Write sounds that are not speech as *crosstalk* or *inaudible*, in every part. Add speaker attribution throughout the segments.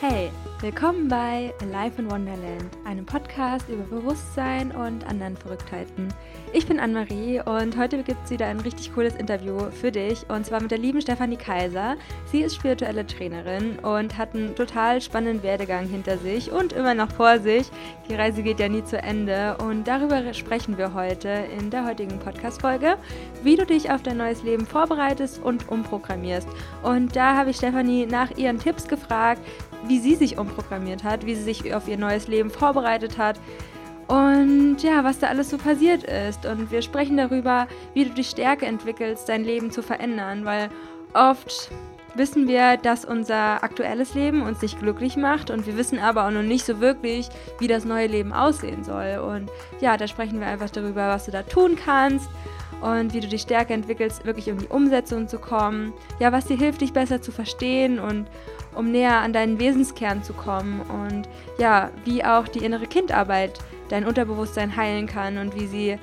Speaker 1: Hey, willkommen bei Life in Wonderland, einem Podcast über Bewusstsein und anderen Verrücktheiten. Ich bin Anne-Marie und heute gibt es wieder ein richtig cooles Interview für dich und zwar mit der lieben Stefanie Kaiser. Sie ist spirituelle Trainerin und hat einen total spannenden Werdegang hinter sich und immer noch vor sich. Die Reise geht ja nie zu Ende und darüber sprechen wir heute in der heutigen Podcast-Folge, wie du dich auf dein neues Leben vorbereitest und umprogrammierst. Und da habe ich Stefanie nach ihren Tipps gefragt, wie sie sich umprogrammiert hat, wie sie sich auf ihr neues Leben vorbereitet hat und ja, was da alles so passiert ist. Und wir sprechen darüber, wie du die Stärke entwickelst, dein Leben zu verändern, weil oft wissen wir, dass unser aktuelles Leben uns nicht glücklich macht und wir wissen aber auch noch nicht so wirklich, wie das neue Leben aussehen soll. Und ja, da sprechen wir einfach darüber, was du da tun kannst und wie du die Stärke entwickelst, wirklich um die Umsetzung zu kommen. Ja, was dir hilft, dich besser zu verstehen und um näher an deinen Wesenskern zu kommen und ja, wie auch die innere Kindarbeit dein Unterbewusstsein heilen kann und wie sie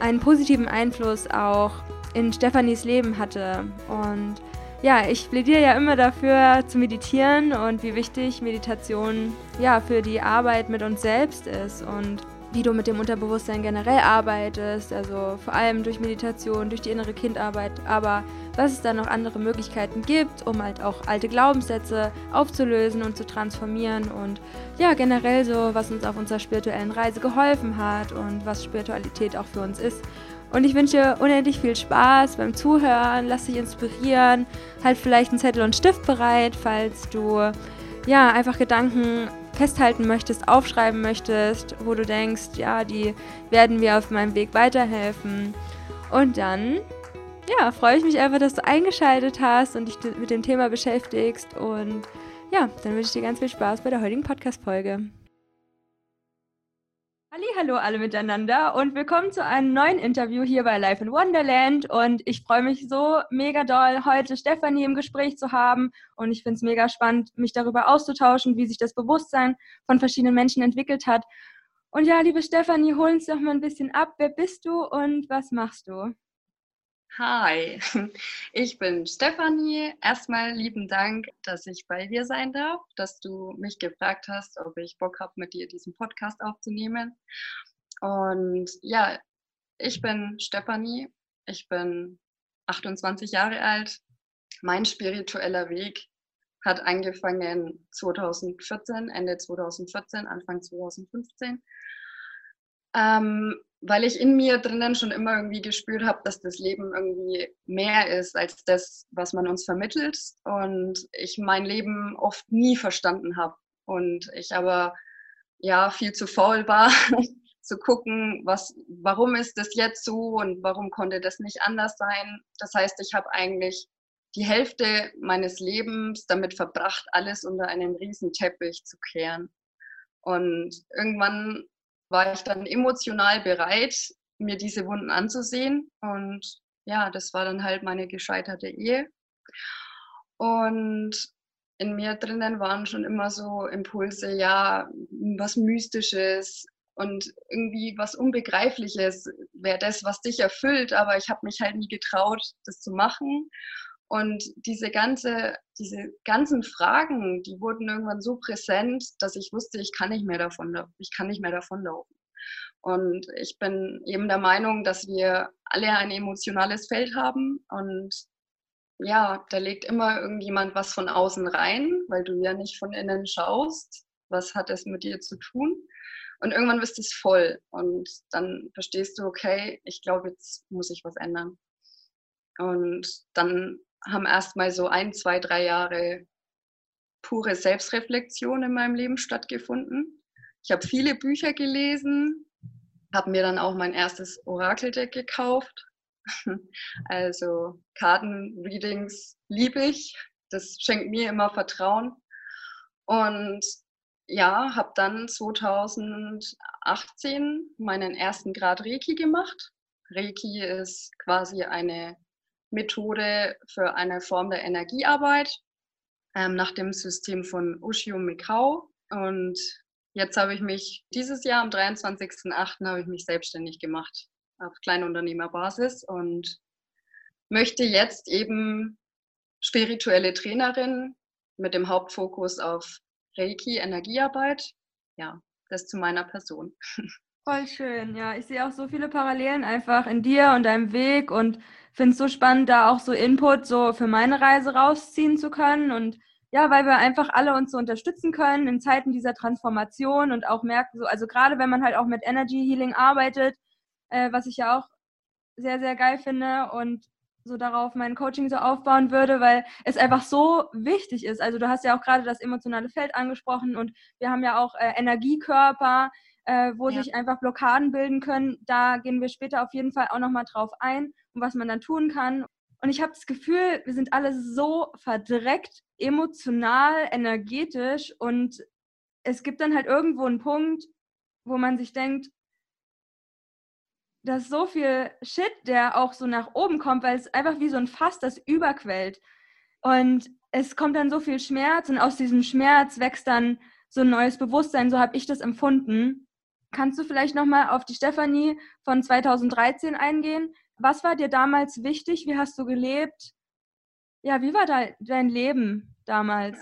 Speaker 1: einen positiven Einfluss auch in Stefanis Leben hatte. Und ja, ich plädiere ja immer dafür zu meditieren und wie wichtig Meditation ja für die Arbeit mit uns selbst ist und wie du mit dem Unterbewusstsein generell arbeitest, also vor allem durch Meditation, durch die innere Kindarbeit, aber was es da noch andere Möglichkeiten gibt, um halt auch alte Glaubenssätze aufzulösen und zu transformieren und ja, generell so, was uns auf unserer spirituellen Reise geholfen hat und was Spiritualität auch für uns ist. Und ich wünsche dir unendlich viel Spaß beim Zuhören, lass dich inspirieren, halt vielleicht einen Zettel und Stift bereit, falls du ja einfach Gedanken festhalten möchtest, aufschreiben möchtest, wo du denkst, ja, die werden mir auf meinem Weg weiterhelfen. Und dann, ja, freue ich mich einfach, dass du eingeschaltet hast und dich mit dem Thema beschäftigst. Und ja, dann wünsche ich dir ganz viel Spaß bei der heutigen Podcast-Folge. Hallo alle miteinander und willkommen zu einem neuen Interview hier bei Life in Wonderland und ich freue mich so mega doll, heute Stefanie im Gespräch zu haben und ich finde es mega spannend, mich darüber auszutauschen, wie sich das Bewusstsein von verschiedenen Menschen entwickelt hat. Und ja, liebe Stefanie, hol uns doch mal ein bisschen ab. Wer bist du und was machst du?
Speaker 2: Hi, *laughs* ich bin Stefanie. Erstmal lieben Dank, dass ich bei dir sein darf, dass du mich gefragt hast, ob ich Bock habe, mit dir diesen Podcast aufzunehmen. Und ja, ich bin Stefanie. Ich bin 28 Jahre alt. Mein spiritueller Weg hat angefangen 2014, Ende 2014, Anfang 2015. Ähm, weil ich in mir drinnen schon immer irgendwie gespürt habe, dass das Leben irgendwie mehr ist als das, was man uns vermittelt. Und ich mein Leben oft nie verstanden habe. Und ich aber ja viel zu faul war, *laughs* zu gucken, was, warum ist das jetzt so und warum konnte das nicht anders sein. Das heißt, ich habe eigentlich die Hälfte meines Lebens damit verbracht, alles unter einen riesen Teppich zu kehren. Und irgendwann war ich dann emotional bereit, mir diese Wunden anzusehen. Und ja, das war dann halt meine gescheiterte Ehe. Und in mir drinnen waren schon immer so Impulse, ja, was Mystisches und irgendwie was Unbegreifliches wäre das, was dich erfüllt, aber ich habe mich halt nie getraut, das zu machen. Und diese, ganze, diese ganzen Fragen, die wurden irgendwann so präsent, dass ich wusste, ich kann nicht mehr davon, ich kann nicht mehr davon laufen. Und ich bin eben der Meinung, dass wir alle ein emotionales Feld haben und ja, da legt immer irgendjemand was von außen rein, weil du ja nicht von innen schaust, was hat es mit dir zu tun. Und irgendwann bist es voll und dann verstehst du, okay, ich glaube, jetzt muss ich was ändern. Und dann haben erstmal so ein, zwei, drei Jahre pure Selbstreflexion in meinem Leben stattgefunden. Ich habe viele Bücher gelesen, habe mir dann auch mein erstes Orakeldeck gekauft. *laughs* Also Kartenreadings liebe ich. Das schenkt mir immer Vertrauen. Und ja, habe dann 2018 meinen ersten Grad Reiki gemacht. Reiki ist quasi eine Methode für eine Form der Energiearbeit ähm, nach dem System von Ushio Mikao. Und jetzt habe ich mich dieses Jahr am 23.08. habe ich mich selbstständig gemacht auf Kleinunternehmerbasis und möchte jetzt eben spirituelle Trainerin mit dem Hauptfokus auf Reiki, Energiearbeit. Ja, das zu meiner Person. *laughs*
Speaker 1: Voll schön, ja. Ich sehe auch so viele Parallelen einfach in dir und deinem Weg und finde es so spannend, da auch so Input so für meine Reise rausziehen zu können. Und ja, weil wir einfach alle uns so unterstützen können in Zeiten dieser Transformation und auch merken, so, also gerade wenn man halt auch mit Energy Healing arbeitet, äh, was ich ja auch sehr, sehr geil finde und so darauf mein Coaching so aufbauen würde, weil es einfach so wichtig ist. Also du hast ja auch gerade das emotionale Feld angesprochen und wir haben ja auch äh, Energiekörper, äh, wo ja. sich einfach Blockaden bilden können. Da gehen wir später auf jeden Fall auch nochmal drauf ein und was man dann tun kann. Und ich habe das Gefühl, wir sind alle so verdreckt, emotional, energetisch und es gibt dann halt irgendwo einen Punkt, wo man sich denkt, dass so viel Shit, der auch so nach oben kommt, weil es einfach wie so ein Fass, das überquellt. Und es kommt dann so viel Schmerz und aus diesem Schmerz wächst dann so ein neues Bewusstsein, so habe ich das empfunden. Kannst du vielleicht nochmal auf die Stefanie von 2013 eingehen? Was war dir damals wichtig? Wie hast du gelebt? Ja, wie war dein Leben damals?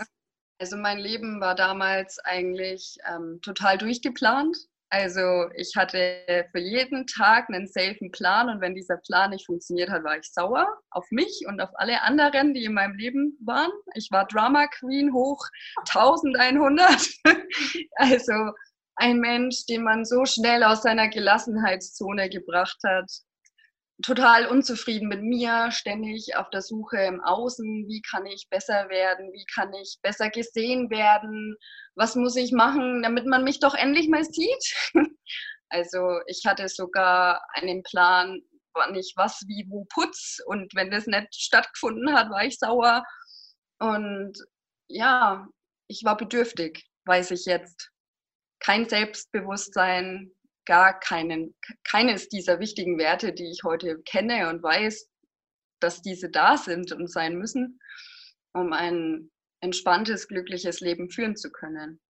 Speaker 2: Also mein Leben war damals eigentlich ähm, total durchgeplant. Also ich hatte für jeden Tag einen safen Plan und wenn dieser Plan nicht funktioniert hat, war ich sauer auf mich und auf alle anderen, die in meinem Leben waren. Ich war Drama Queen hoch 1100. *laughs* also ein Mensch, den man so schnell aus seiner Gelassenheitszone gebracht hat. Total unzufrieden mit mir, ständig auf der Suche im Außen, wie kann ich besser werden, wie kann ich besser gesehen werden, was muss ich machen, damit man mich doch endlich mal sieht. *laughs* Also ich hatte sogar einen Plan, wann ich was, wie, wo putz und wenn das nicht stattgefunden hat, war ich sauer. Und ja, ich war bedürftig, weiß ich jetzt kein Selbstbewusstsein, gar keinen, keines dieser wichtigen Werte, die ich heute kenne und weiß, dass diese da sind und sein müssen, um ein entspanntes, glückliches Leben führen zu können.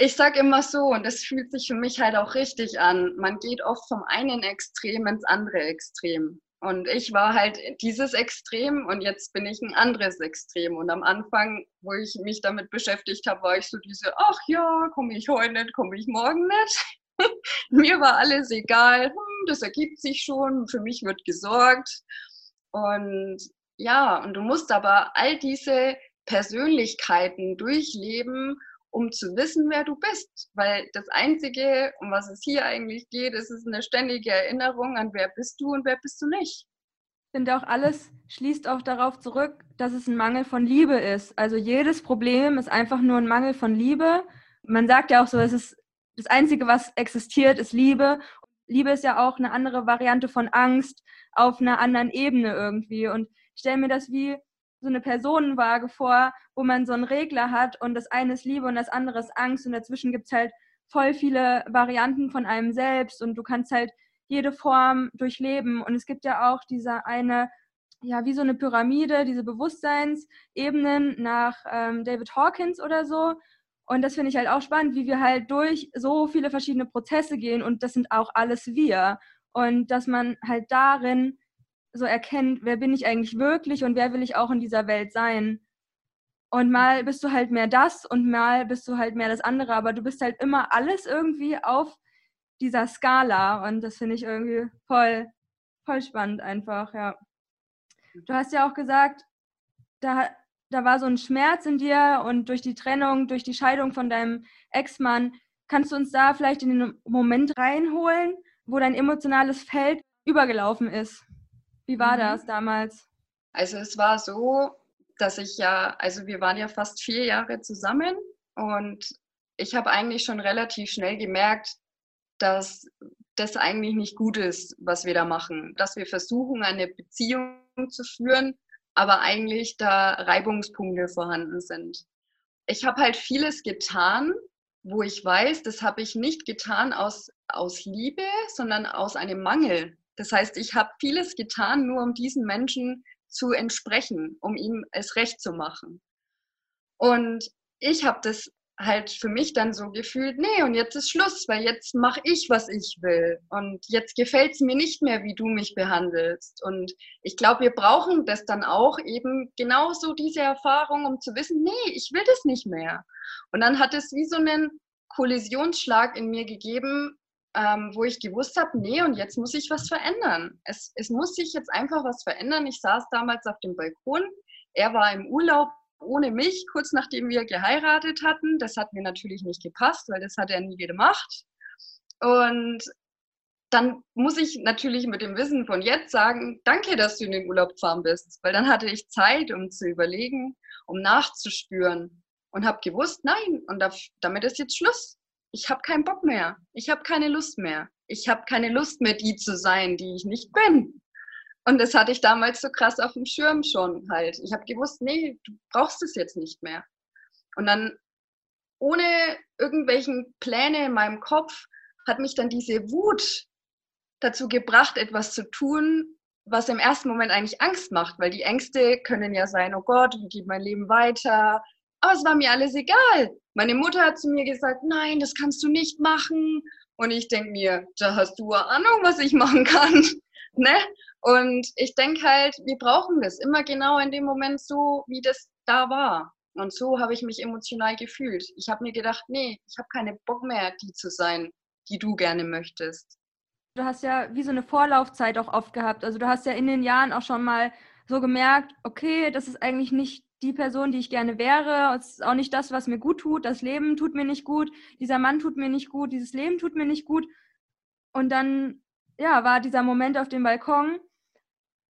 Speaker 2: Ich sage immer so, und das fühlt sich für mich halt auch richtig an, man geht oft vom einen Extrem ins andere Extrem. Und ich war halt dieses Extrem und jetzt bin ich ein anderes Extrem. Und am Anfang, wo ich mich damit beschäftigt habe, war ich so diese, ach ja, komme ich heute nicht, komme ich morgen nicht. *laughs* Mir war alles egal, hm, das ergibt sich schon, für mich wird gesorgt. Und ja, und du musst aber all diese Persönlichkeiten durchleben um zu wissen, wer du bist. Weil das Einzige, um was es hier eigentlich geht, ist es eine ständige Erinnerung an, wer bist du und wer bist du nicht.
Speaker 1: Ich finde auch, alles schließt auch darauf zurück, dass es ein Mangel von Liebe ist. Also jedes Problem ist einfach nur ein Mangel von Liebe. Man sagt ja auch so, es ist das Einzige, was existiert, ist Liebe. Liebe ist ja auch eine andere Variante von Angst auf einer anderen Ebene irgendwie. Und ich stelle mir das wie so eine Personenwaage vor, wo man so einen Regler hat und das eine ist Liebe und das andere ist Angst. Und dazwischen gibt es halt voll viele Varianten von einem selbst und du kannst halt jede Form durchleben. Und es gibt ja auch diese eine, ja, wie so eine Pyramide, diese Bewusstseinsebenen nach ähm, David Hawkins oder so. Und das finde ich halt auch spannend, wie wir halt durch so viele verschiedene Prozesse gehen und das sind auch alles wir. Und dass man halt darin so erkennt, wer bin ich eigentlich wirklich und wer will ich auch in dieser Welt sein. Und mal bist du halt mehr das und mal bist du halt mehr das andere, aber du bist halt immer alles irgendwie auf dieser Skala und das finde ich irgendwie voll, voll spannend einfach, ja. Du hast ja auch gesagt, da, da war so ein Schmerz in dir und durch die Trennung, durch die Scheidung von deinem Ex-Mann, kannst du uns da vielleicht in den Moment reinholen, wo dein emotionales Feld übergelaufen ist? Wie war mhm. das damals?
Speaker 2: Also es war so, dass ich ja, also wir waren ja fast vier Jahre zusammen und ich habe eigentlich schon relativ schnell gemerkt, dass das eigentlich nicht gut ist, was wir da machen. Dass wir versuchen, eine Beziehung zu führen, aber eigentlich da Reibungspunkte vorhanden sind. Ich habe halt vieles getan, wo ich weiß, das habe ich nicht getan aus, aus Liebe, sondern aus einem Mangel. Das heißt, ich habe vieles getan, nur um diesen Menschen zu entsprechen, um ihm es recht zu machen. Und ich habe das halt für mich dann so gefühlt, nee, und jetzt ist Schluss, weil jetzt mache ich, was ich will. Und jetzt gefällt es mir nicht mehr, wie du mich behandelst. Und ich glaube, wir brauchen das dann auch eben genauso diese Erfahrung, um zu wissen, nee, ich will das nicht mehr. Und dann hat es wie so einen Kollisionsschlag in mir gegeben, ähm, wo ich gewusst habe, nee, und jetzt muss ich was verändern. Es, es muss sich jetzt einfach was verändern. Ich saß damals auf dem Balkon, er war im Urlaub ohne mich, kurz nachdem wir geheiratet hatten. Das hat mir natürlich nicht gepasst, weil das hat er nie gemacht. Und dann muss ich natürlich mit dem Wissen von jetzt sagen, danke, dass du in den Urlaub gefahren bist, weil dann hatte ich Zeit, um zu überlegen, um nachzuspüren und habe gewusst, nein, und damit ist jetzt Schluss. Ich habe keinen Bock mehr. Ich habe keine Lust mehr. Ich habe keine Lust mehr, die zu sein, die ich nicht bin. Und das hatte ich damals so krass auf dem Schirm schon halt. Ich habe gewusst, nee, du brauchst es jetzt nicht mehr. Und dann ohne irgendwelchen Pläne in meinem Kopf hat mich dann diese Wut dazu gebracht, etwas zu tun, was im ersten Moment eigentlich Angst macht, weil die Ängste können ja sein, oh Gott, wie geht mein Leben weiter? Aber es war mir alles egal. Meine Mutter hat zu mir gesagt, nein, das kannst du nicht machen. Und ich denke mir, da hast du eine Ahnung, was ich machen kann. *laughs* ne? Und ich denke halt, wir brauchen das immer genau in dem Moment so, wie das da war. Und so habe ich mich emotional gefühlt. Ich habe mir gedacht, nee, ich habe keine Bock mehr, die zu sein, die du gerne möchtest.
Speaker 1: Du hast ja wie so eine Vorlaufzeit auch oft gehabt. Also du hast ja in den Jahren auch schon mal so gemerkt, okay, das ist eigentlich nicht die Person, die ich gerne wäre. Es ist auch nicht das, was mir gut tut. Das Leben tut mir nicht gut. Dieser Mann tut mir nicht gut. Dieses Leben tut mir nicht gut. Und dann, ja, war dieser Moment auf dem Balkon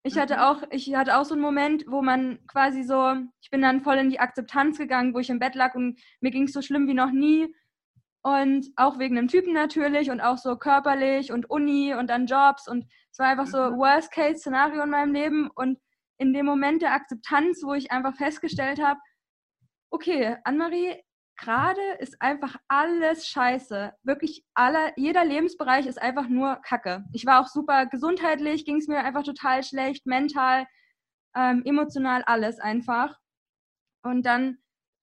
Speaker 1: ich hatte mhm. auch, ich hatte auch so einen Moment, wo man quasi so, ich bin dann voll in die Akzeptanz gegangen, wo ich im Bett lag und mir ging es so schlimm wie noch nie. Und auch wegen dem Typen natürlich und auch so körperlich und Uni und dann Jobs. Und es war einfach so mhm. Worst-Case-Szenario in meinem Leben. Und in dem Moment der Akzeptanz, wo ich einfach festgestellt habe, okay, Annemarie, gerade ist einfach alles scheiße. Wirklich alle, jeder Lebensbereich ist einfach nur Kacke. Ich war auch super gesundheitlich, ging es mir einfach total schlecht, mental, ähm, emotional, alles einfach. Und dann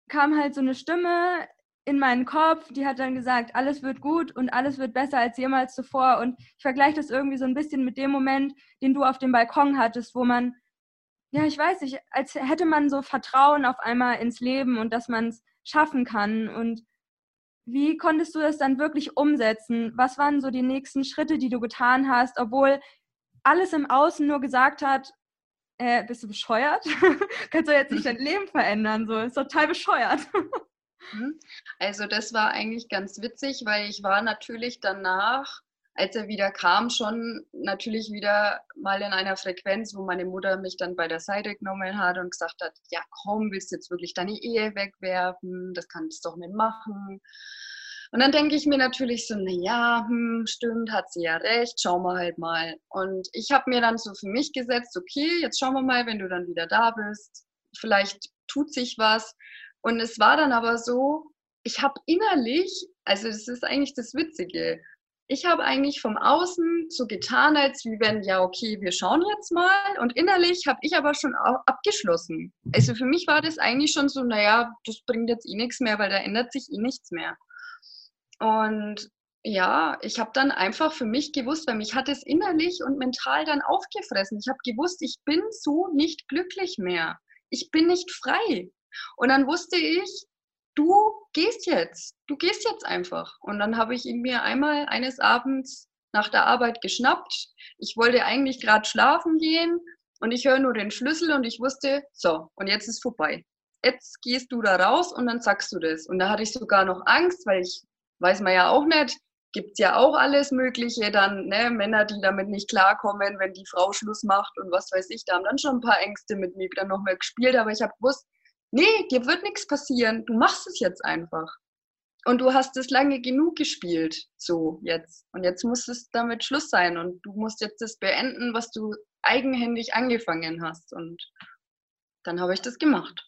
Speaker 1: kam halt so eine Stimme in meinen Kopf, die hat dann gesagt, alles wird gut und alles wird besser als jemals zuvor. Und ich vergleiche das irgendwie so ein bisschen mit dem Moment, den du auf dem Balkon hattest, wo man, ja, ich weiß nicht, als hätte man so Vertrauen auf einmal ins Leben und dass man es schaffen kann. Und wie konntest du das dann wirklich umsetzen? Was waren so die nächsten Schritte, die du getan hast, obwohl alles im Außen nur gesagt hat, äh, bist du bescheuert? *laughs* Kannst du jetzt nicht dein Leben verändern? So, ist total bescheuert.
Speaker 2: Mhm. Also das war eigentlich ganz witzig, weil ich war natürlich danach als er wieder kam, schon natürlich wieder mal in einer Frequenz, wo meine Mutter mich dann bei der Seite genommen hat und gesagt hat, ja komm, willst du jetzt wirklich deine Ehe wegwerfen? Das kannst du doch nicht machen. Und dann denke ich mir natürlich so, naja, hm, stimmt, hat sie ja recht, schauen wir halt mal. Und ich habe mir dann so für mich gesetzt, okay, jetzt schauen wir mal, wenn du dann wieder da bist, vielleicht tut sich was. Und es war dann aber so, ich habe innerlich, also das ist eigentlich das Witzige, ich habe eigentlich vom Außen so getan, als wie wenn, ja, okay, wir schauen jetzt mal. Und innerlich habe ich aber schon abgeschlossen. Also für mich war das eigentlich schon so, naja, das bringt jetzt eh nichts mehr, weil da ändert sich eh nichts mehr. Und ja, ich habe dann einfach für mich gewusst, weil mich hat es innerlich und mental dann aufgefressen. Ich habe gewusst, ich bin so nicht glücklich mehr. Ich bin nicht frei. Und dann wusste ich, du gehst jetzt, du gehst jetzt einfach. Und dann habe ich ihn mir einmal eines Abends nach der Arbeit geschnappt. Ich wollte eigentlich gerade schlafen gehen und ich höre nur den Schlüssel und ich wusste, so, und jetzt ist vorbei. Jetzt gehst du da raus und dann sagst du das. Und da hatte ich sogar noch Angst, weil ich weiß man ja auch nicht, gibt es ja auch alles Mögliche, dann ne, Männer, die damit nicht klarkommen, wenn die Frau Schluss macht und was weiß ich, da haben dann schon ein paar Ängste mit mir dann nochmal gespielt, aber ich habe gewusst, nee, dir wird nichts passieren, du machst es jetzt einfach. Und du hast es lange genug gespielt, so jetzt. Und jetzt muss es damit Schluss sein und du musst jetzt das beenden, was du eigenhändig angefangen hast. Und dann habe ich das gemacht.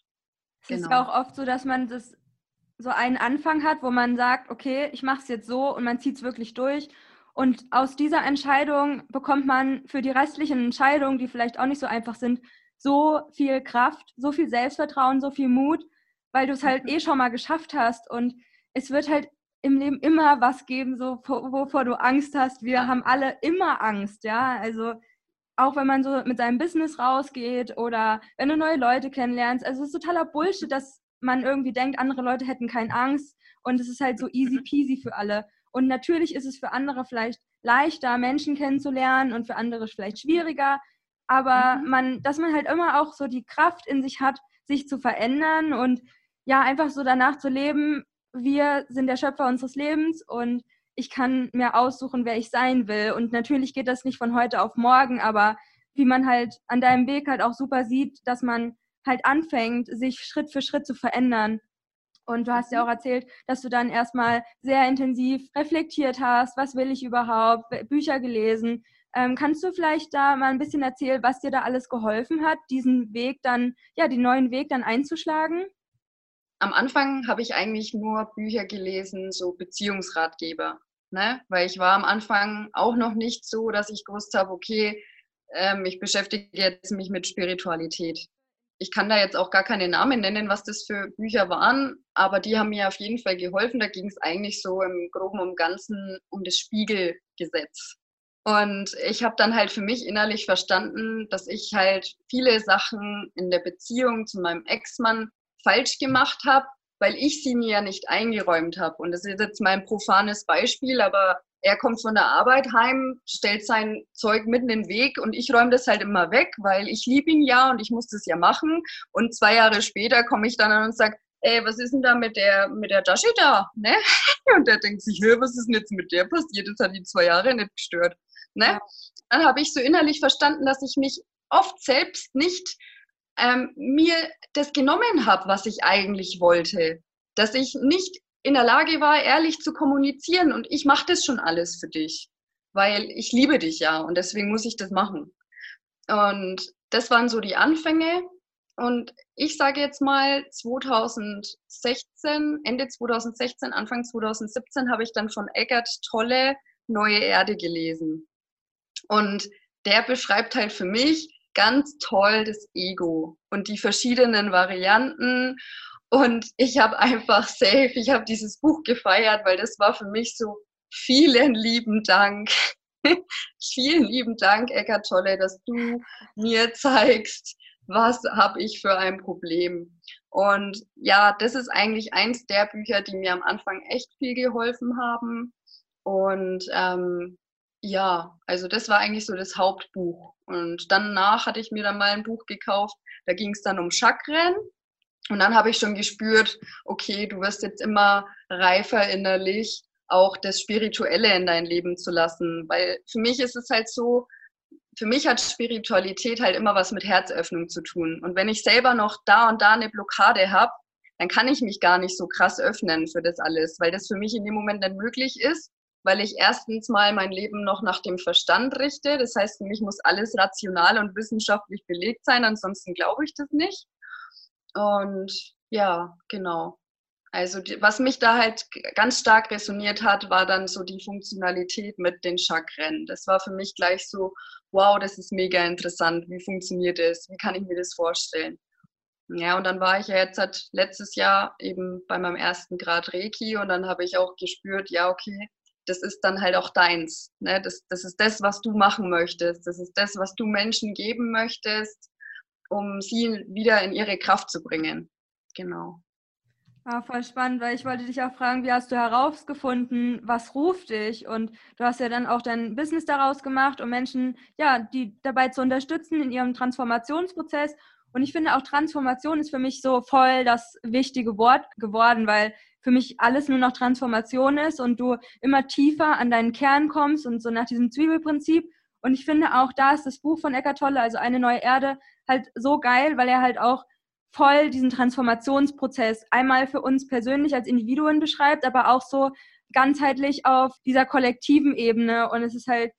Speaker 1: Es genau. ist ja auch oft so, dass man das so einen Anfang hat, wo man sagt, okay, ich mache es jetzt so und man zieht es wirklich durch. Und aus dieser Entscheidung bekommt man für die restlichen Entscheidungen, die vielleicht auch nicht so einfach sind, so viel Kraft, so viel Selbstvertrauen, so viel Mut, weil du es halt eh schon mal geschafft hast und es wird halt im Leben immer was geben, so wovor du Angst hast. Wir haben alle immer Angst, ja. Also auch wenn man so mit seinem Business rausgeht oder wenn du neue Leute kennenlernst. Also es ist totaler Bullshit, dass man irgendwie denkt, andere Leute hätten keine Angst und es ist halt so easy mhm. peasy für alle. Und natürlich ist es für andere vielleicht leichter, Menschen kennenzulernen und für andere vielleicht schwieriger. Aber mhm. man, dass man halt immer auch so die Kraft in sich hat, sich zu verändern und ja, einfach so danach zu leben, wir sind der Schöpfer unseres Lebens und ich kann mir aussuchen, wer ich sein will. Und natürlich geht das nicht von heute auf morgen, aber wie man halt an deinem Weg halt auch super sieht, dass man halt anfängt, sich Schritt für Schritt zu verändern. Und du hast ja auch erzählt, dass du dann erstmal sehr intensiv reflektiert hast, was will ich überhaupt, Bücher gelesen. Ähm, kannst du vielleicht da mal ein bisschen erzählen, was dir da alles geholfen hat, diesen Weg dann, ja, den neuen Weg dann einzuschlagen?
Speaker 2: Am Anfang habe ich eigentlich nur Bücher gelesen, so Beziehungsratgeber, ne? weil ich war am Anfang auch noch nicht so, dass ich gewusst habe, okay, ähm, ich beschäftige jetzt mich mit Spiritualität ich kann da jetzt auch gar keine Namen nennen, was das für Bücher waren, aber die haben mir auf jeden Fall geholfen. Da ging es eigentlich so im Groben und Ganzen um das Spiegelgesetz. Und ich habe dann halt für mich innerlich verstanden, dass ich halt viele Sachen in der Beziehung zu meinem Ex-Mann falsch gemacht habe, weil ich sie mir ja nicht eingeräumt habe. Und das ist jetzt mal ein profanes Beispiel, aber er kommt von der Arbeit heim, stellt sein Zeug mitten in den Weg und ich räume das halt immer weg, weil ich liebe ihn ja und ich muss das ja machen. Und zwei Jahre später komme ich dann an und sage, ey, was ist denn da mit der, mit der Tasche da? Ne? *laughs* Und der denkt sich, was ist denn jetzt mit der passiert? Das hat die zwei Jahre nicht gestört. Ne? Dann habe ich so innerlich verstanden, dass ich mich oft selbst nicht ähm, mir das genommen habe, was ich eigentlich wollte. Dass ich nicht in der Lage war, ehrlich zu kommunizieren und ich mache das schon alles für dich, weil ich liebe dich ja und deswegen muss ich das machen. Und das waren so die Anfänge. Und ich sage jetzt mal, 2016, Ende 2016, Anfang 2017 habe ich dann von Eckert Tolle Neue Erde gelesen. Und der beschreibt halt für mich ganz toll das Ego und die verschiedenen Varianten und ich habe einfach safe, ich habe dieses Buch gefeiert, weil das war für mich so, vielen lieben Dank. *laughs* vielen lieben Dank, Eckart Tolle, dass du mir zeigst, was habe ich für ein Problem. Und ja, das ist eigentlich eins der Bücher, die mir am Anfang echt viel geholfen haben. Und ähm, ja, also das war eigentlich so das Hauptbuch. Und danach hatte ich mir dann mal ein Buch gekauft, da ging es dann um Chakren. Und dann habe ich schon gespürt, okay, du wirst jetzt immer reifer innerlich, auch das Spirituelle in dein Leben zu lassen. Weil für mich ist es halt so, für mich hat Spiritualität halt immer was mit Herzöffnung zu tun. Und wenn ich selber noch da und da eine Blockade habe, dann kann ich mich gar nicht so krass öffnen für das alles, weil das für mich in dem Moment nicht möglich ist, weil ich erstens mal mein Leben noch nach dem Verstand richte. Das heißt, für mich muss alles rational und wissenschaftlich belegt sein, ansonsten glaube ich das nicht. Und ja, genau. Also die, was mich da halt ganz stark resoniert hat, war dann so die Funktionalität mit den Chakren. Das war für mich gleich so, wow, das ist mega interessant. Wie funktioniert das? Wie kann ich mir das vorstellen? Ja, und dann war ich ja jetzt halt letztes Jahr eben bei meinem ersten Grad Reiki und dann habe ich auch gespürt, ja, okay, das ist dann halt auch deins. Ne? Das, das ist das, was du machen möchtest. Das ist das, was du Menschen geben möchtest um sie wieder in ihre Kraft zu bringen. Genau.
Speaker 1: Ah, voll spannend, weil ich wollte dich auch fragen, wie hast du herausgefunden, was ruft dich? Und du hast ja dann auch dein Business daraus gemacht, um Menschen, ja, die dabei zu unterstützen in ihrem Transformationsprozess. Und ich finde auch Transformation ist für mich so voll das wichtige Wort geworden, weil für mich alles nur noch Transformation ist und du immer tiefer an deinen Kern kommst und so nach diesem Zwiebelprinzip. Und ich finde auch, da ist das Buch von Eckart Tolle, also eine neue Erde, halt so geil, weil er halt auch voll diesen Transformationsprozess einmal für uns persönlich als Individuen beschreibt, aber auch so ganzheitlich auf dieser kollektiven Ebene. Und es ist halt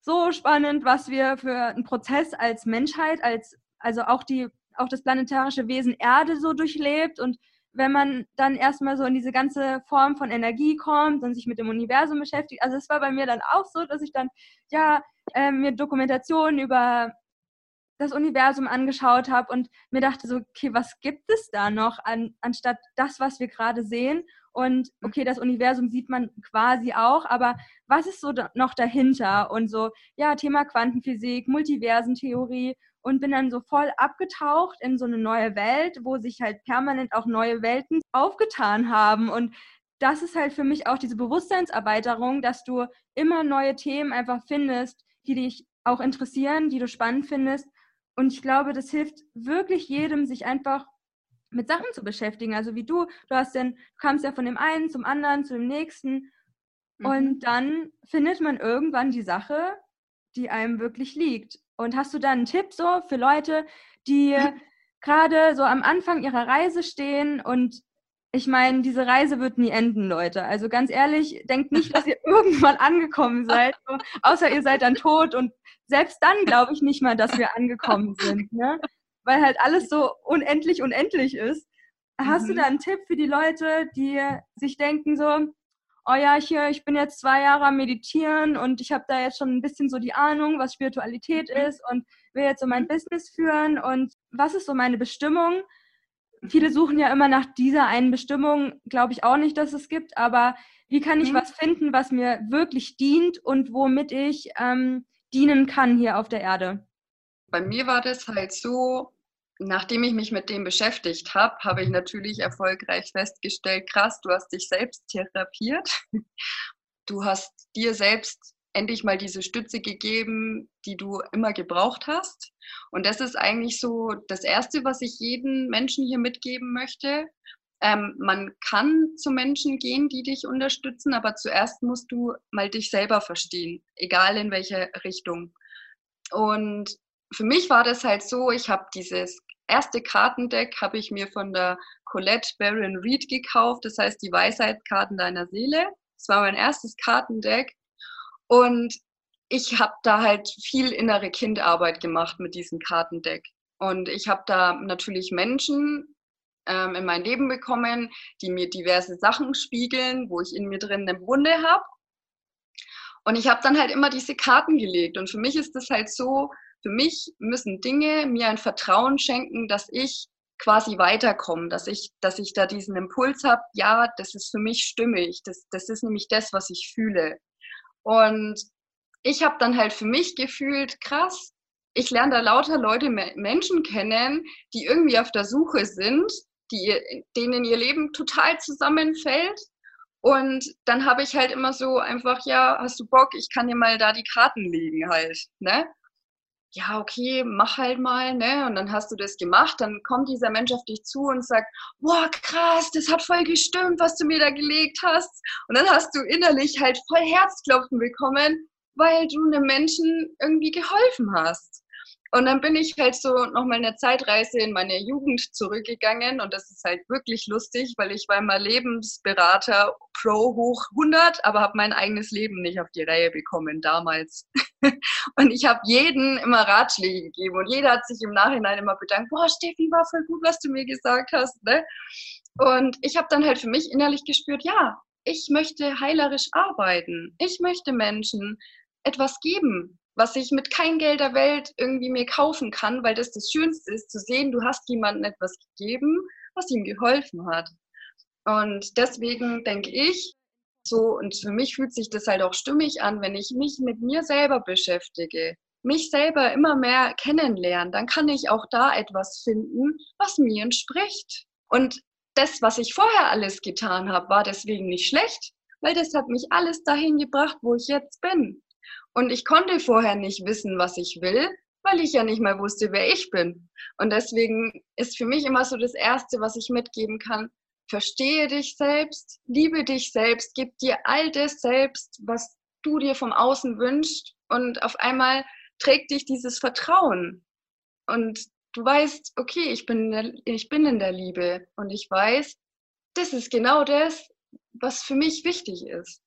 Speaker 1: so spannend, was wir für einen Prozess als Menschheit, als also auch die auch das planetarische Wesen Erde so durchlebt und wenn man dann erstmal so in diese ganze Form von Energie kommt und sich mit dem Universum beschäftigt. Also es war bei mir dann auch so, dass ich dann ja äh, mir Dokumentationen über das Universum angeschaut habe und mir dachte so, okay, was gibt es da noch an, anstatt das, was wir gerade sehen? Und okay, das Universum sieht man quasi auch, aber was ist so da noch dahinter? Und so, ja, Thema Quantenphysik, Multiversentheorie und bin dann so voll abgetaucht in so eine neue Welt, wo sich halt permanent auch neue Welten aufgetan haben. Und das ist halt für mich auch diese Bewusstseinserweiterung, dass du immer neue Themen einfach findest, die dich auch interessieren, die du spannend findest. Und ich glaube, das hilft wirklich jedem, sich einfach mit Sachen zu beschäftigen. Also wie du, du hast denn, du kamst ja von dem einen zum anderen, zu dem nächsten. Mhm. Und dann findet man irgendwann die Sache, die einem wirklich liegt. Und hast du da einen Tipp so für Leute, die *laughs* gerade so am Anfang ihrer Reise stehen und ich meine, diese Reise wird nie enden, Leute. Also ganz ehrlich, denkt nicht, dass ihr *laughs* irgendwann angekommen seid, so, außer ihr seid dann tot. Und selbst dann glaube ich nicht mal, dass wir angekommen sind, ne? weil halt alles so unendlich unendlich ist. Hast mhm. du da einen Tipp für die Leute, die sich denken so, oh ja, hier, ich bin jetzt zwei Jahre am Meditieren und ich habe da jetzt schon ein bisschen so die Ahnung, was Spiritualität mhm. ist und will jetzt so mein. Business führen und was ist so meine Bestimmung? viele suchen ja immer nach dieser einen Bestimmung, glaube ich auch nicht, dass es gibt, aber wie kann ich mhm. was finden, was mir wirklich dient und womit ich ähm, dienen kann hier auf der Erde?
Speaker 2: Bei mir war das halt so, nachdem ich mich mit dem beschäftigt habe, habe ich natürlich erfolgreich festgestellt, krass, du hast dich selbst therapiert. Du hast dir selbst endlich mal diese Stütze gegeben, die du immer gebraucht hast. Und das ist eigentlich so das Erste, was ich jedem Menschen hier mitgeben möchte. Ähm, man kann zu Menschen gehen, die dich unterstützen, aber zuerst musst du mal dich selber verstehen, egal in welche Richtung. Und für mich war das halt so, ich habe dieses erste Kartendeck habe ich mir von der Colette Baron Reed gekauft, das heißt die Weisheitskarten deiner Seele. Das war mein erstes Kartendeck und ich habe da halt viel innere Kindarbeit gemacht mit diesem Kartendeck. Und ich habe da natürlich Menschen ähm, in mein Leben bekommen, die mir diverse Sachen spiegeln, wo ich in mir drin eine Wunde habe. Und ich habe dann halt immer diese Karten gelegt. Und für mich ist das halt so, für mich müssen Dinge mir ein Vertrauen schenken, dass ich quasi weiterkomme, dass ich, dass ich da diesen Impuls habe, ja, das ist für mich stimmig, das, das ist nämlich das, was ich fühle. Und ich habe dann halt für mich gefühlt, krass, ich lerne da lauter Leute, Menschen kennen, die irgendwie auf der Suche sind, die, denen ihr Leben total zusammenfällt. Und dann habe ich halt immer so einfach, ja, hast du Bock, ich kann dir mal da die Karten legen halt, ne? Ja, okay, mach halt mal, ne? Und dann hast du das gemacht, dann kommt dieser Mensch auf dich zu und sagt, boah, krass, das hat voll gestimmt, was du mir da gelegt hast. Und dann hast du innerlich halt voll Herzklopfen bekommen, weil du einem Menschen irgendwie geholfen hast. Und dann bin ich halt so nochmal eine Zeitreise in meine Jugend zurückgegangen und das ist halt wirklich lustig, weil ich war immer Lebensberater pro hoch 100, aber habe mein eigenes Leben nicht auf die Reihe bekommen damals. *laughs* und ich habe jeden immer Ratschläge gegeben und jeder hat sich im Nachhinein immer bedankt, boah, Steffi, war voll gut, was du mir gesagt hast. Ne? Und ich habe dann halt für mich innerlich gespürt, ja, ich möchte heilerisch arbeiten. Ich möchte Menschen etwas geben, was ich mit kein Geld der Welt irgendwie mir kaufen kann, weil das das Schönste ist, zu sehen, du hast jemandem etwas gegeben, was ihm geholfen hat. Und deswegen denke ich, so, und für mich fühlt sich das halt auch stimmig an, wenn ich mich mit mir selber beschäftige, mich selber immer mehr kennenlernen, dann kann ich auch da etwas finden, was mir entspricht. Und das, was ich vorher alles getan habe, war deswegen nicht schlecht, weil das hat mich alles dahin gebracht, wo ich jetzt bin. Und ich konnte vorher nicht wissen, was ich will, weil ich ja nicht mal wusste, wer ich bin. Und deswegen ist für mich immer so das Erste, was ich mitgeben kann, verstehe dich selbst, liebe dich selbst, gib dir all das selbst, was du dir vom Außen wünschst. Und auf einmal trägt dich dieses Vertrauen. Und du weißt, okay, ich bin, in der, ich bin in der Liebe. Und ich weiß, das ist genau das, was für mich wichtig ist.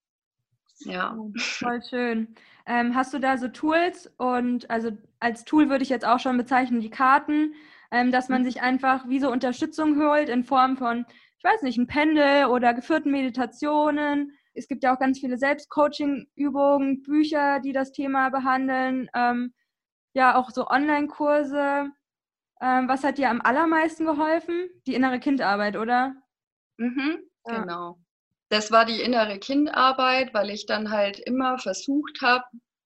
Speaker 1: Ja. Oh, voll schön. Ähm, hast du da so Tools und also als Tool würde ich jetzt auch schon bezeichnen die Karten, ähm, dass man mhm. sich einfach wie so Unterstützung holt in Form von, ich weiß nicht, ein Pendel oder geführten Meditationen. Es gibt ja auch ganz viele Selbstcoaching-Übungen, Bücher, die das Thema behandeln. Ähm, ja auch so Online-Kurse. Ähm, was hat dir am allermeisten geholfen? Die innere Kindarbeit, oder?
Speaker 2: Mhm, ja. Genau. Das war die innere Kindarbeit, weil ich dann halt immer versucht habe,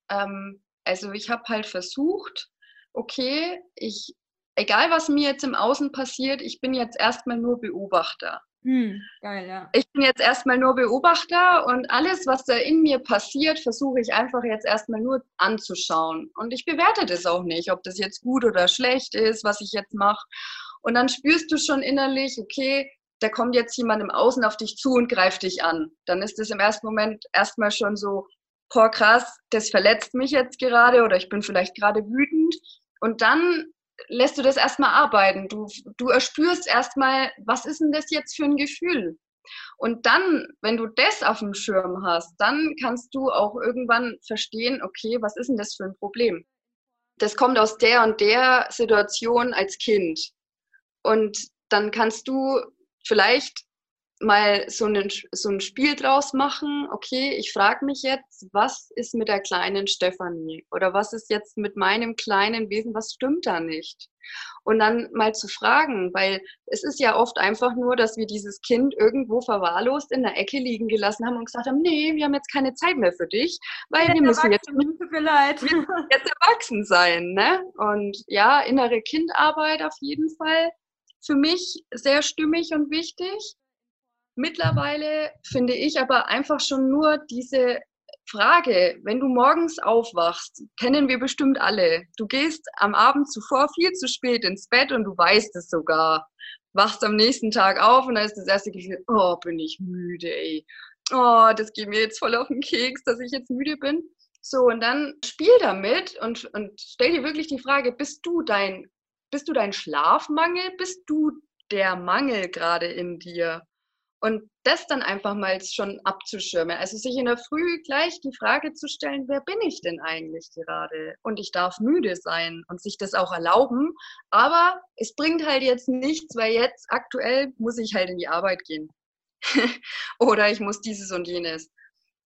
Speaker 2: ähm, also ich habe halt versucht, okay, ich, egal was mir jetzt im Außen passiert, ich bin jetzt erstmal nur Beobachter. Hm, geil, ja. Ich bin jetzt erstmal nur Beobachter und alles, was da in mir passiert, versuche ich einfach jetzt erstmal nur anzuschauen. Und ich bewerte das auch nicht, ob das jetzt gut oder schlecht ist, was ich jetzt mache. Und dann spürst du schon innerlich, okay, da kommt jetzt jemand im Außen auf dich zu und greift dich an. Dann ist es im ersten Moment erstmal schon so, boah, krass, das verletzt mich jetzt gerade oder ich bin vielleicht gerade wütend. Und dann lässt du das erstmal arbeiten. Du, du erspürst erstmal, was ist denn das jetzt für ein Gefühl? Und dann, wenn du das auf dem Schirm hast, dann kannst du auch irgendwann verstehen, okay, was ist denn das für ein Problem? Das kommt aus der und der Situation als Kind. Und dann kannst du vielleicht mal so, einen, so ein Spiel draus machen, okay, ich frage mich jetzt, was ist mit der kleinen Stefanie oder was ist jetzt mit meinem kleinen Wesen, was stimmt da nicht? Und dann mal zu fragen, weil es ist ja oft einfach nur, dass wir dieses Kind irgendwo verwahrlost in der Ecke liegen gelassen haben und gesagt haben, nee, wir haben jetzt keine Zeit mehr für dich, weil wir müssen jetzt, *laughs* jetzt erwachsen sein. Ne? Und ja, innere Kindarbeit auf jeden Fall für mich sehr stimmig und wichtig. Mittlerweile finde ich aber einfach schon nur diese Frage, wenn du morgens aufwachst, kennen wir bestimmt alle. Du gehst am Abend zuvor viel zu spät ins Bett und du weißt es sogar. Wachst am nächsten Tag auf und dann ist das erste Gefühl, oh, bin ich müde, ey. Oh, das geht mir jetzt voll auf den Keks, dass ich jetzt müde bin. So, und dann spiel damit und, und stell dir wirklich die Frage, bist du dein, bist du dein Schlafmangel? Bist du der Mangel gerade in dir? Und das dann einfach mal schon abzuschirmen. Also sich in der Früh gleich die Frage zu stellen, wer bin ich denn eigentlich gerade? Und ich darf müde sein und sich das auch erlauben. Aber es bringt halt jetzt nichts, weil jetzt aktuell muss ich halt in die Arbeit gehen. *laughs* Oder ich muss dieses und jenes.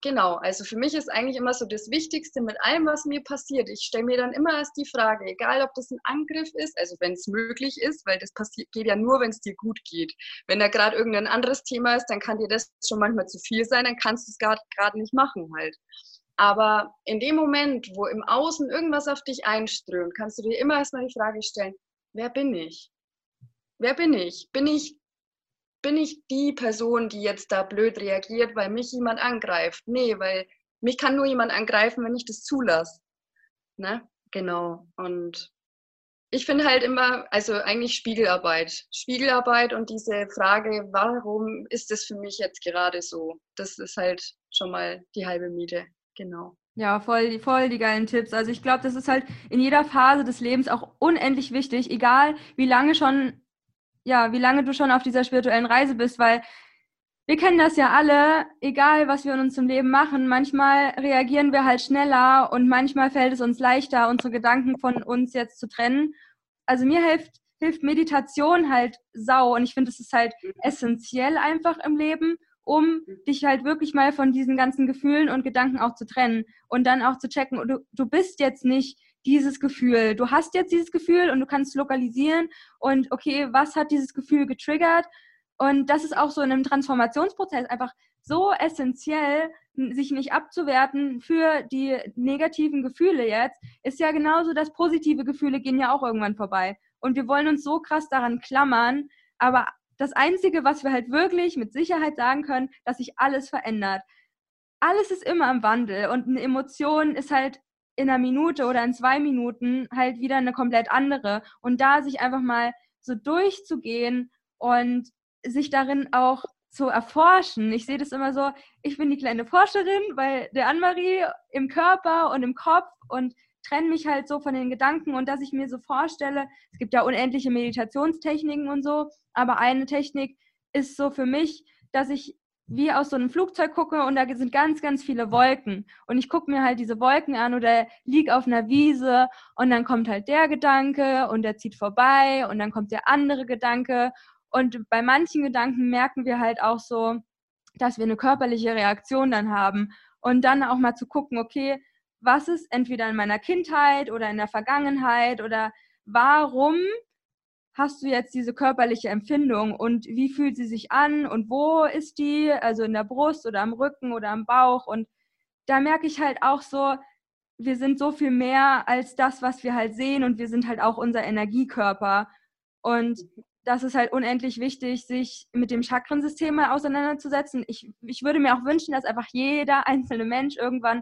Speaker 2: Genau, also für mich ist eigentlich immer so das Wichtigste mit allem, was mir passiert. Ich stelle mir dann immer erst die Frage, egal ob das ein Angriff ist, also wenn es möglich ist, weil das passiert, geht ja nur, wenn es dir gut geht. Wenn da gerade irgendein anderes Thema ist, dann kann dir das schon manchmal zu viel sein, dann kannst du es gerade nicht machen halt. Aber in dem Moment, wo im Außen irgendwas auf dich einströmt, kannst du dir immer erstmal die Frage stellen, wer bin ich? Wer bin ich? Bin ich bin ich die Person, die jetzt da blöd reagiert, weil mich jemand angreift. Nee, weil mich kann nur jemand angreifen, wenn ich das zulasse. Ne? Genau. Und ich finde halt immer, also eigentlich Spiegelarbeit. Spiegelarbeit und diese Frage, warum ist das für mich jetzt gerade so? Das ist halt schon mal die halbe Miete. Genau.
Speaker 1: Ja, voll, voll die geilen Tipps. Also ich glaube, das ist halt in jeder Phase des Lebens auch unendlich wichtig, egal wie lange schon ja, wie lange du schon auf dieser spirituellen Reise bist, weil wir kennen das ja alle, egal was wir in unserem Leben machen, manchmal reagieren wir halt schneller und manchmal fällt es uns leichter, unsere Gedanken von uns jetzt zu trennen. Also mir hilft, hilft Meditation halt sau und ich finde, es ist halt essentiell einfach im Leben, um dich halt wirklich mal von diesen ganzen Gefühlen und Gedanken auch zu trennen und dann auch zu checken, du, du bist jetzt nicht dieses Gefühl. Du hast jetzt dieses Gefühl und du kannst lokalisieren und okay, was hat dieses Gefühl getriggert? Und das ist auch so in einem Transformationsprozess einfach so essentiell, sich nicht abzuwerten für die negativen Gefühle jetzt, ist ja genauso, dass positive Gefühle gehen ja auch irgendwann vorbei. Und wir wollen uns so krass daran klammern, aber das Einzige, was wir halt wirklich mit Sicherheit sagen können, dass sich alles verändert. Alles ist immer im Wandel und eine Emotion ist halt in einer Minute oder in zwei Minuten halt wieder eine komplett andere. Und da sich einfach mal so durchzugehen und sich darin auch zu erforschen. Ich sehe das immer so, ich bin die kleine Forscherin, weil der Anne-Marie im Körper und im Kopf und trenne mich halt so von den Gedanken und dass ich mir so vorstelle, es gibt ja unendliche Meditationstechniken und so, aber eine Technik ist so für mich, dass ich wie aus so einem Flugzeug gucke und da sind ganz, ganz viele Wolken. Und ich gucke mir halt diese Wolken an oder liege auf einer Wiese und dann kommt halt der Gedanke und der zieht vorbei und dann kommt der andere Gedanke. Und bei manchen Gedanken merken wir halt auch so, dass wir eine körperliche Reaktion dann haben. Und dann auch mal zu gucken, okay, was ist entweder in meiner Kindheit oder in der Vergangenheit oder warum hast du jetzt diese körperliche Empfindung und wie fühlt sie sich an und wo ist die, also in der Brust oder am Rücken oder am Bauch? Und da merke ich halt auch so, wir sind so viel mehr als das, was wir halt sehen und wir sind halt auch unser Energiekörper. Und das ist halt unendlich wichtig, sich mit dem Chakrensystem mal auseinanderzusetzen. Ich, ich würde mir auch wünschen, dass einfach jeder einzelne Mensch irgendwann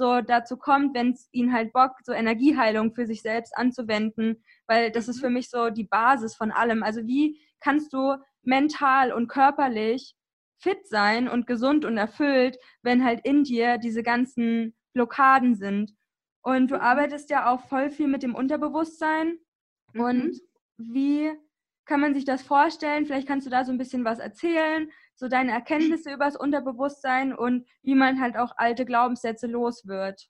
Speaker 1: so dazu kommt, wenn es ihn halt bockt, so Energieheilung für sich selbst anzuwenden, weil das ist mhm. für mich so die Basis von allem. Also wie kannst du mental und körperlich fit sein und gesund und erfüllt, wenn halt in dir diese ganzen Blockaden sind. Und du mhm. arbeitest ja auch voll viel mit dem Unterbewusstsein. Mhm. Und wie kann man sich das vorstellen? Vielleicht kannst du da so ein bisschen was erzählen, so deine Erkenntnisse über das Unterbewusstsein und wie man halt auch alte Glaubenssätze los wird.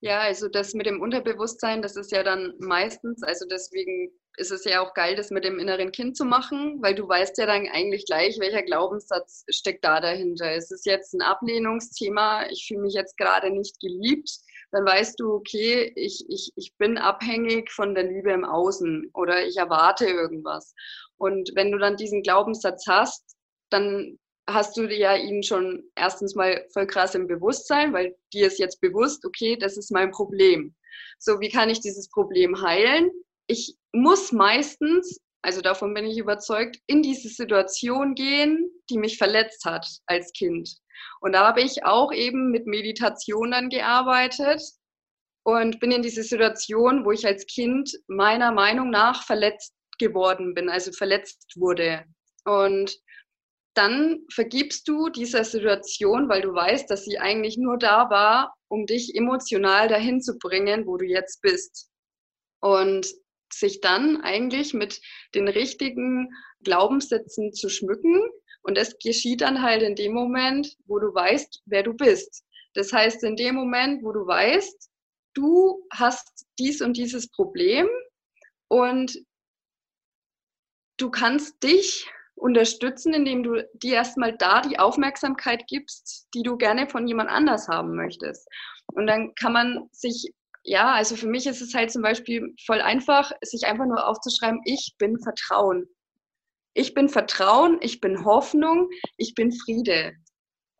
Speaker 2: Ja, also das mit dem Unterbewusstsein, das ist ja dann meistens, also deswegen ist es ja auch geil, das mit dem inneren Kind zu machen, weil du weißt ja dann eigentlich gleich, welcher Glaubenssatz steckt da dahinter. Ist es jetzt ein Ablehnungsthema, ich fühle mich jetzt gerade nicht geliebt, dann weißt du, okay, ich, ich, ich bin abhängig von der Liebe im Außen oder ich erwarte irgendwas. Und wenn du dann diesen Glaubenssatz hast, dann hast du ja ihn schon erstens mal voll krass im Bewusstsein, weil dir ist jetzt bewusst, okay, das ist mein Problem. So, wie kann ich dieses Problem heilen? Ich muss meistens, also davon bin ich überzeugt, in diese Situation gehen, die mich verletzt hat als Kind. Und da habe ich auch eben mit Meditationen gearbeitet und bin in diese Situation, wo ich als Kind meiner Meinung nach verletzt geworden bin, also verletzt wurde. Und dann vergibst du dieser Situation, weil du weißt, dass sie eigentlich nur da war, um dich emotional dahin zu bringen, wo du jetzt bist. Und sich dann eigentlich mit den richtigen Glaubenssätzen zu schmücken. Und das geschieht dann halt in dem Moment, wo du weißt, wer du bist. Das heißt, in dem Moment, wo du weißt, du hast dies und dieses Problem und du kannst dich unterstützen, indem du dir erstmal da die Aufmerksamkeit gibst, die du gerne von jemand anders haben möchtest. Und dann kann man sich, ja, also für mich ist es halt zum Beispiel voll einfach, sich einfach nur aufzuschreiben, ich bin Vertrauen. Ich bin Vertrauen, ich bin Hoffnung, ich bin Friede.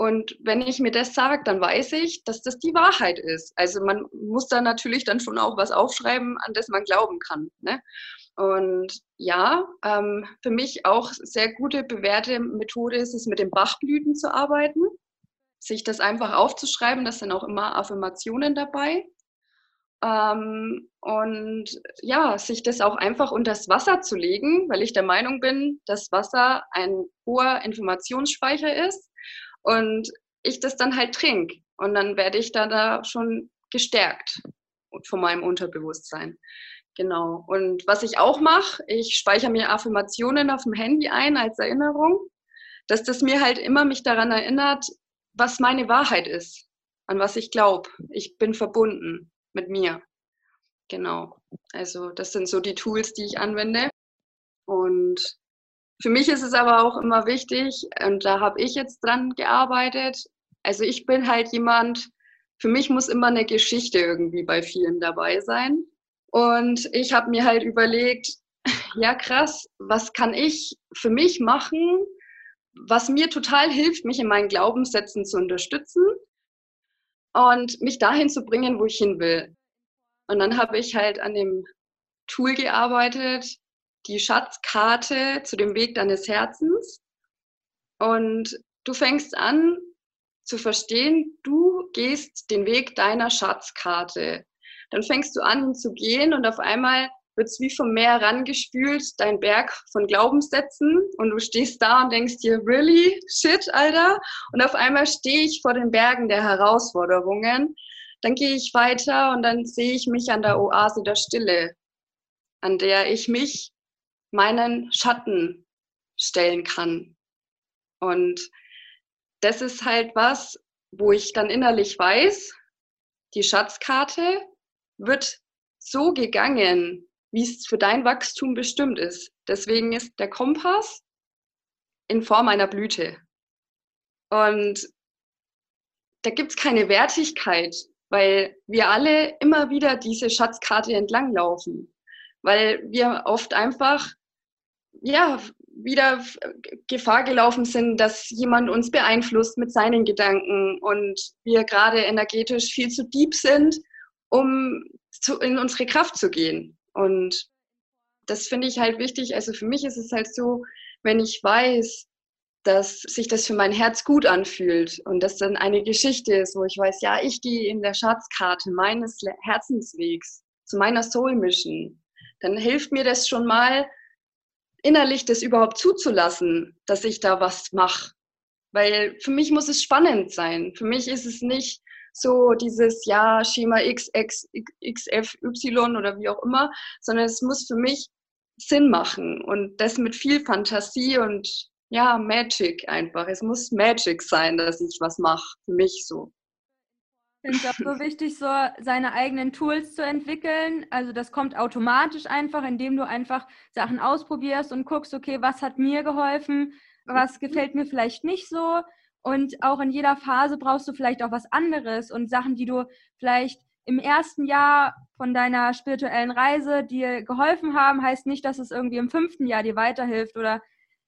Speaker 2: Und wenn ich mir das sage, dann weiß ich, dass das die Wahrheit ist. Also man muss da natürlich dann schon auch was aufschreiben, an das man glauben kann. Ne? Und ja, ähm, für mich auch sehr gute, bewährte Methode ist es, mit den Bachblüten zu arbeiten. Sich das einfach aufzuschreiben, das sind auch immer Affirmationen dabei. Ähm, und ja, sich das auch einfach unter das Wasser zu legen, weil ich der Meinung bin, dass Wasser ein hoher Informationsspeicher ist und ich das dann halt trinke. Und dann werde ich da, da schon gestärkt von meinem Unterbewusstsein. Genau. Und was ich auch mache, ich speichere mir Affirmationen auf dem Handy ein als Erinnerung, dass das mir halt immer mich daran erinnert, was meine Wahrheit ist, an was ich glaube. Ich bin verbunden mit mir. Genau. Also das sind so die Tools, die ich anwende. Und für mich ist es aber auch immer wichtig, und da habe ich jetzt dran gearbeitet. Also ich bin halt jemand, für mich muss immer eine Geschichte irgendwie bei vielen dabei sein. Und ich habe mir halt überlegt, ja krass, was kann ich für mich machen, was mir total hilft, mich in meinen Glaubenssätzen zu unterstützen und mich dahin zu bringen, wo ich hin will. Und dann habe ich halt an dem Tool gearbeitet, die Schatzkarte zu dem Weg deines Herzens. Und du fängst an zu verstehen, du gehst den Weg deiner Schatzkarte dann fängst du an zu gehen und auf einmal wird es wie vom Meer rangespült, dein Berg von Glaubenssätzen und du stehst da und denkst dir, really? Shit, Alter? Und auf einmal stehe ich vor den Bergen der Herausforderungen. Dann gehe ich weiter und dann sehe ich mich an der Oase der Stille, an der ich mich meinen Schatten stellen kann. Und das ist halt was, wo ich dann innerlich weiß, die Schatzkarte wird so gegangen, wie es für dein Wachstum bestimmt ist. Deswegen ist der Kompass in Form einer Blüte. Und da gibt es keine Wertigkeit. weil wir alle immer wieder diese Schatzkarte entlanglaufen, weil wir oft einfach ja wieder Gefahr gelaufen sind, dass jemand uns beeinflusst mit seinen Gedanken und wir gerade energetisch viel zu deep sind, um zu, in unsere Kraft zu gehen. Und das finde ich halt wichtig. Also für mich ist es halt so, wenn ich weiß, dass sich das für mein Herz gut anfühlt und das dann eine Geschichte ist, wo ich weiß, ja, ich gehe in der Schatzkarte meines Herzenswegs zu meiner Soul Mission, dann hilft mir das schon mal, innerlich das überhaupt zuzulassen, dass ich da was mache. Weil für mich muss es spannend sein. Für mich ist es nicht so dieses ja Schema X, X, X, F, Y oder wie auch immer, sondern es muss für mich Sinn machen und das mit viel Fantasie und ja, Magic einfach. Es muss Magic sein, dass ich was mache, für mich so.
Speaker 1: Ich finde es auch so wichtig, so seine eigenen Tools zu entwickeln. Also das kommt automatisch einfach, indem du einfach Sachen ausprobierst und guckst, okay, was hat mir geholfen, was mhm. gefällt mir vielleicht nicht so. Und auch in jeder Phase brauchst du vielleicht auch was anderes und Sachen, die du vielleicht im ersten Jahr von deiner spirituellen Reise dir geholfen haben, heißt nicht, dass es irgendwie im fünften Jahr dir weiterhilft oder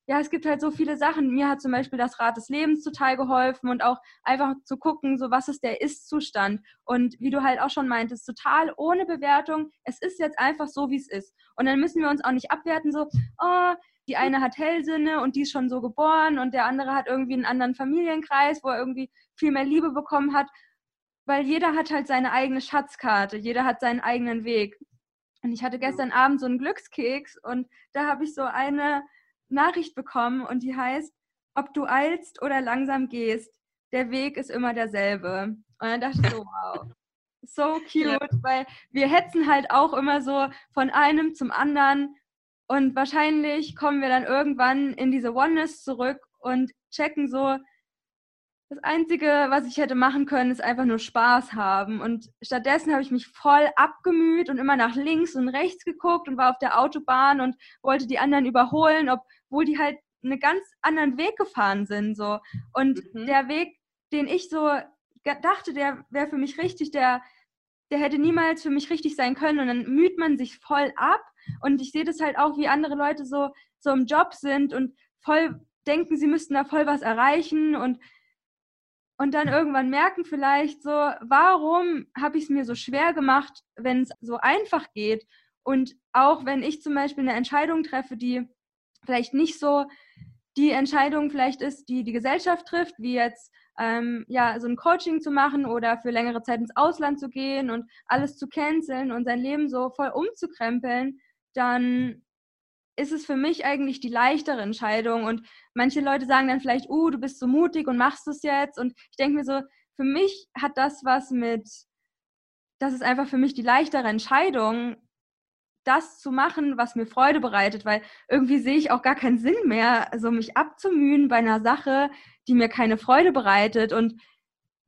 Speaker 1: ja, es gibt halt so viele Sachen. Mir hat zum Beispiel das Rad des Lebens total geholfen und auch einfach zu gucken, so was ist der Ist-Zustand. Und wie du halt auch schon meintest, total ohne Bewertung. Es ist jetzt einfach so, wie es ist. Und dann müssen wir uns auch nicht abwerten, so, oh, die eine hat Hellsinne und die ist schon so geboren und der andere hat irgendwie einen anderen Familienkreis, wo er irgendwie viel mehr Liebe bekommen hat weil jeder hat halt seine eigene Schatzkarte, jeder hat seinen eigenen Weg. Und ich hatte gestern Abend so einen Glückskeks und da habe ich so eine Nachricht bekommen und die heißt, ob du eilst oder langsam gehst, der Weg ist immer derselbe. Und dann dachte ich so, *laughs* wow, so cute, ja. weil wir hetzen halt auch immer so von einem zum anderen und wahrscheinlich kommen wir dann irgendwann in diese Oneness zurück und checken so, das Einzige, was ich hätte machen können, ist einfach nur Spaß haben. Und stattdessen habe ich mich voll abgemüht und immer nach links und rechts geguckt und war auf der Autobahn und wollte die anderen überholen, obwohl die halt einen ganz anderen Weg gefahren sind. So. Und mhm. der Weg, den ich so dachte, der wäre für mich richtig, der, der hätte niemals für mich richtig sein können. Und dann müht man sich voll ab. Und ich sehe das halt auch, wie andere Leute so, so im Job sind und voll denken, sie müssten da voll was erreichen und und dann irgendwann merken vielleicht so, warum habe ich es mir so schwer gemacht, wenn es so einfach geht? Und auch wenn ich zum Beispiel eine Entscheidung treffe, die vielleicht nicht so die Entscheidung vielleicht ist, die die Gesellschaft trifft, wie jetzt ähm, ja so ein Coaching zu machen oder für längere Zeit ins Ausland zu gehen und alles zu canceln und sein Leben so voll umzukrempeln, dann ist es für mich eigentlich die leichtere Entscheidung. Und manche Leute sagen dann vielleicht, uh, du bist so mutig und machst es jetzt. Und ich denke mir so, für mich hat das was mit, das ist einfach für mich die leichtere Entscheidung, das zu machen, was mir Freude bereitet, weil irgendwie sehe ich auch gar keinen Sinn mehr, so mich abzumühen bei einer Sache, die mir keine Freude bereitet. Und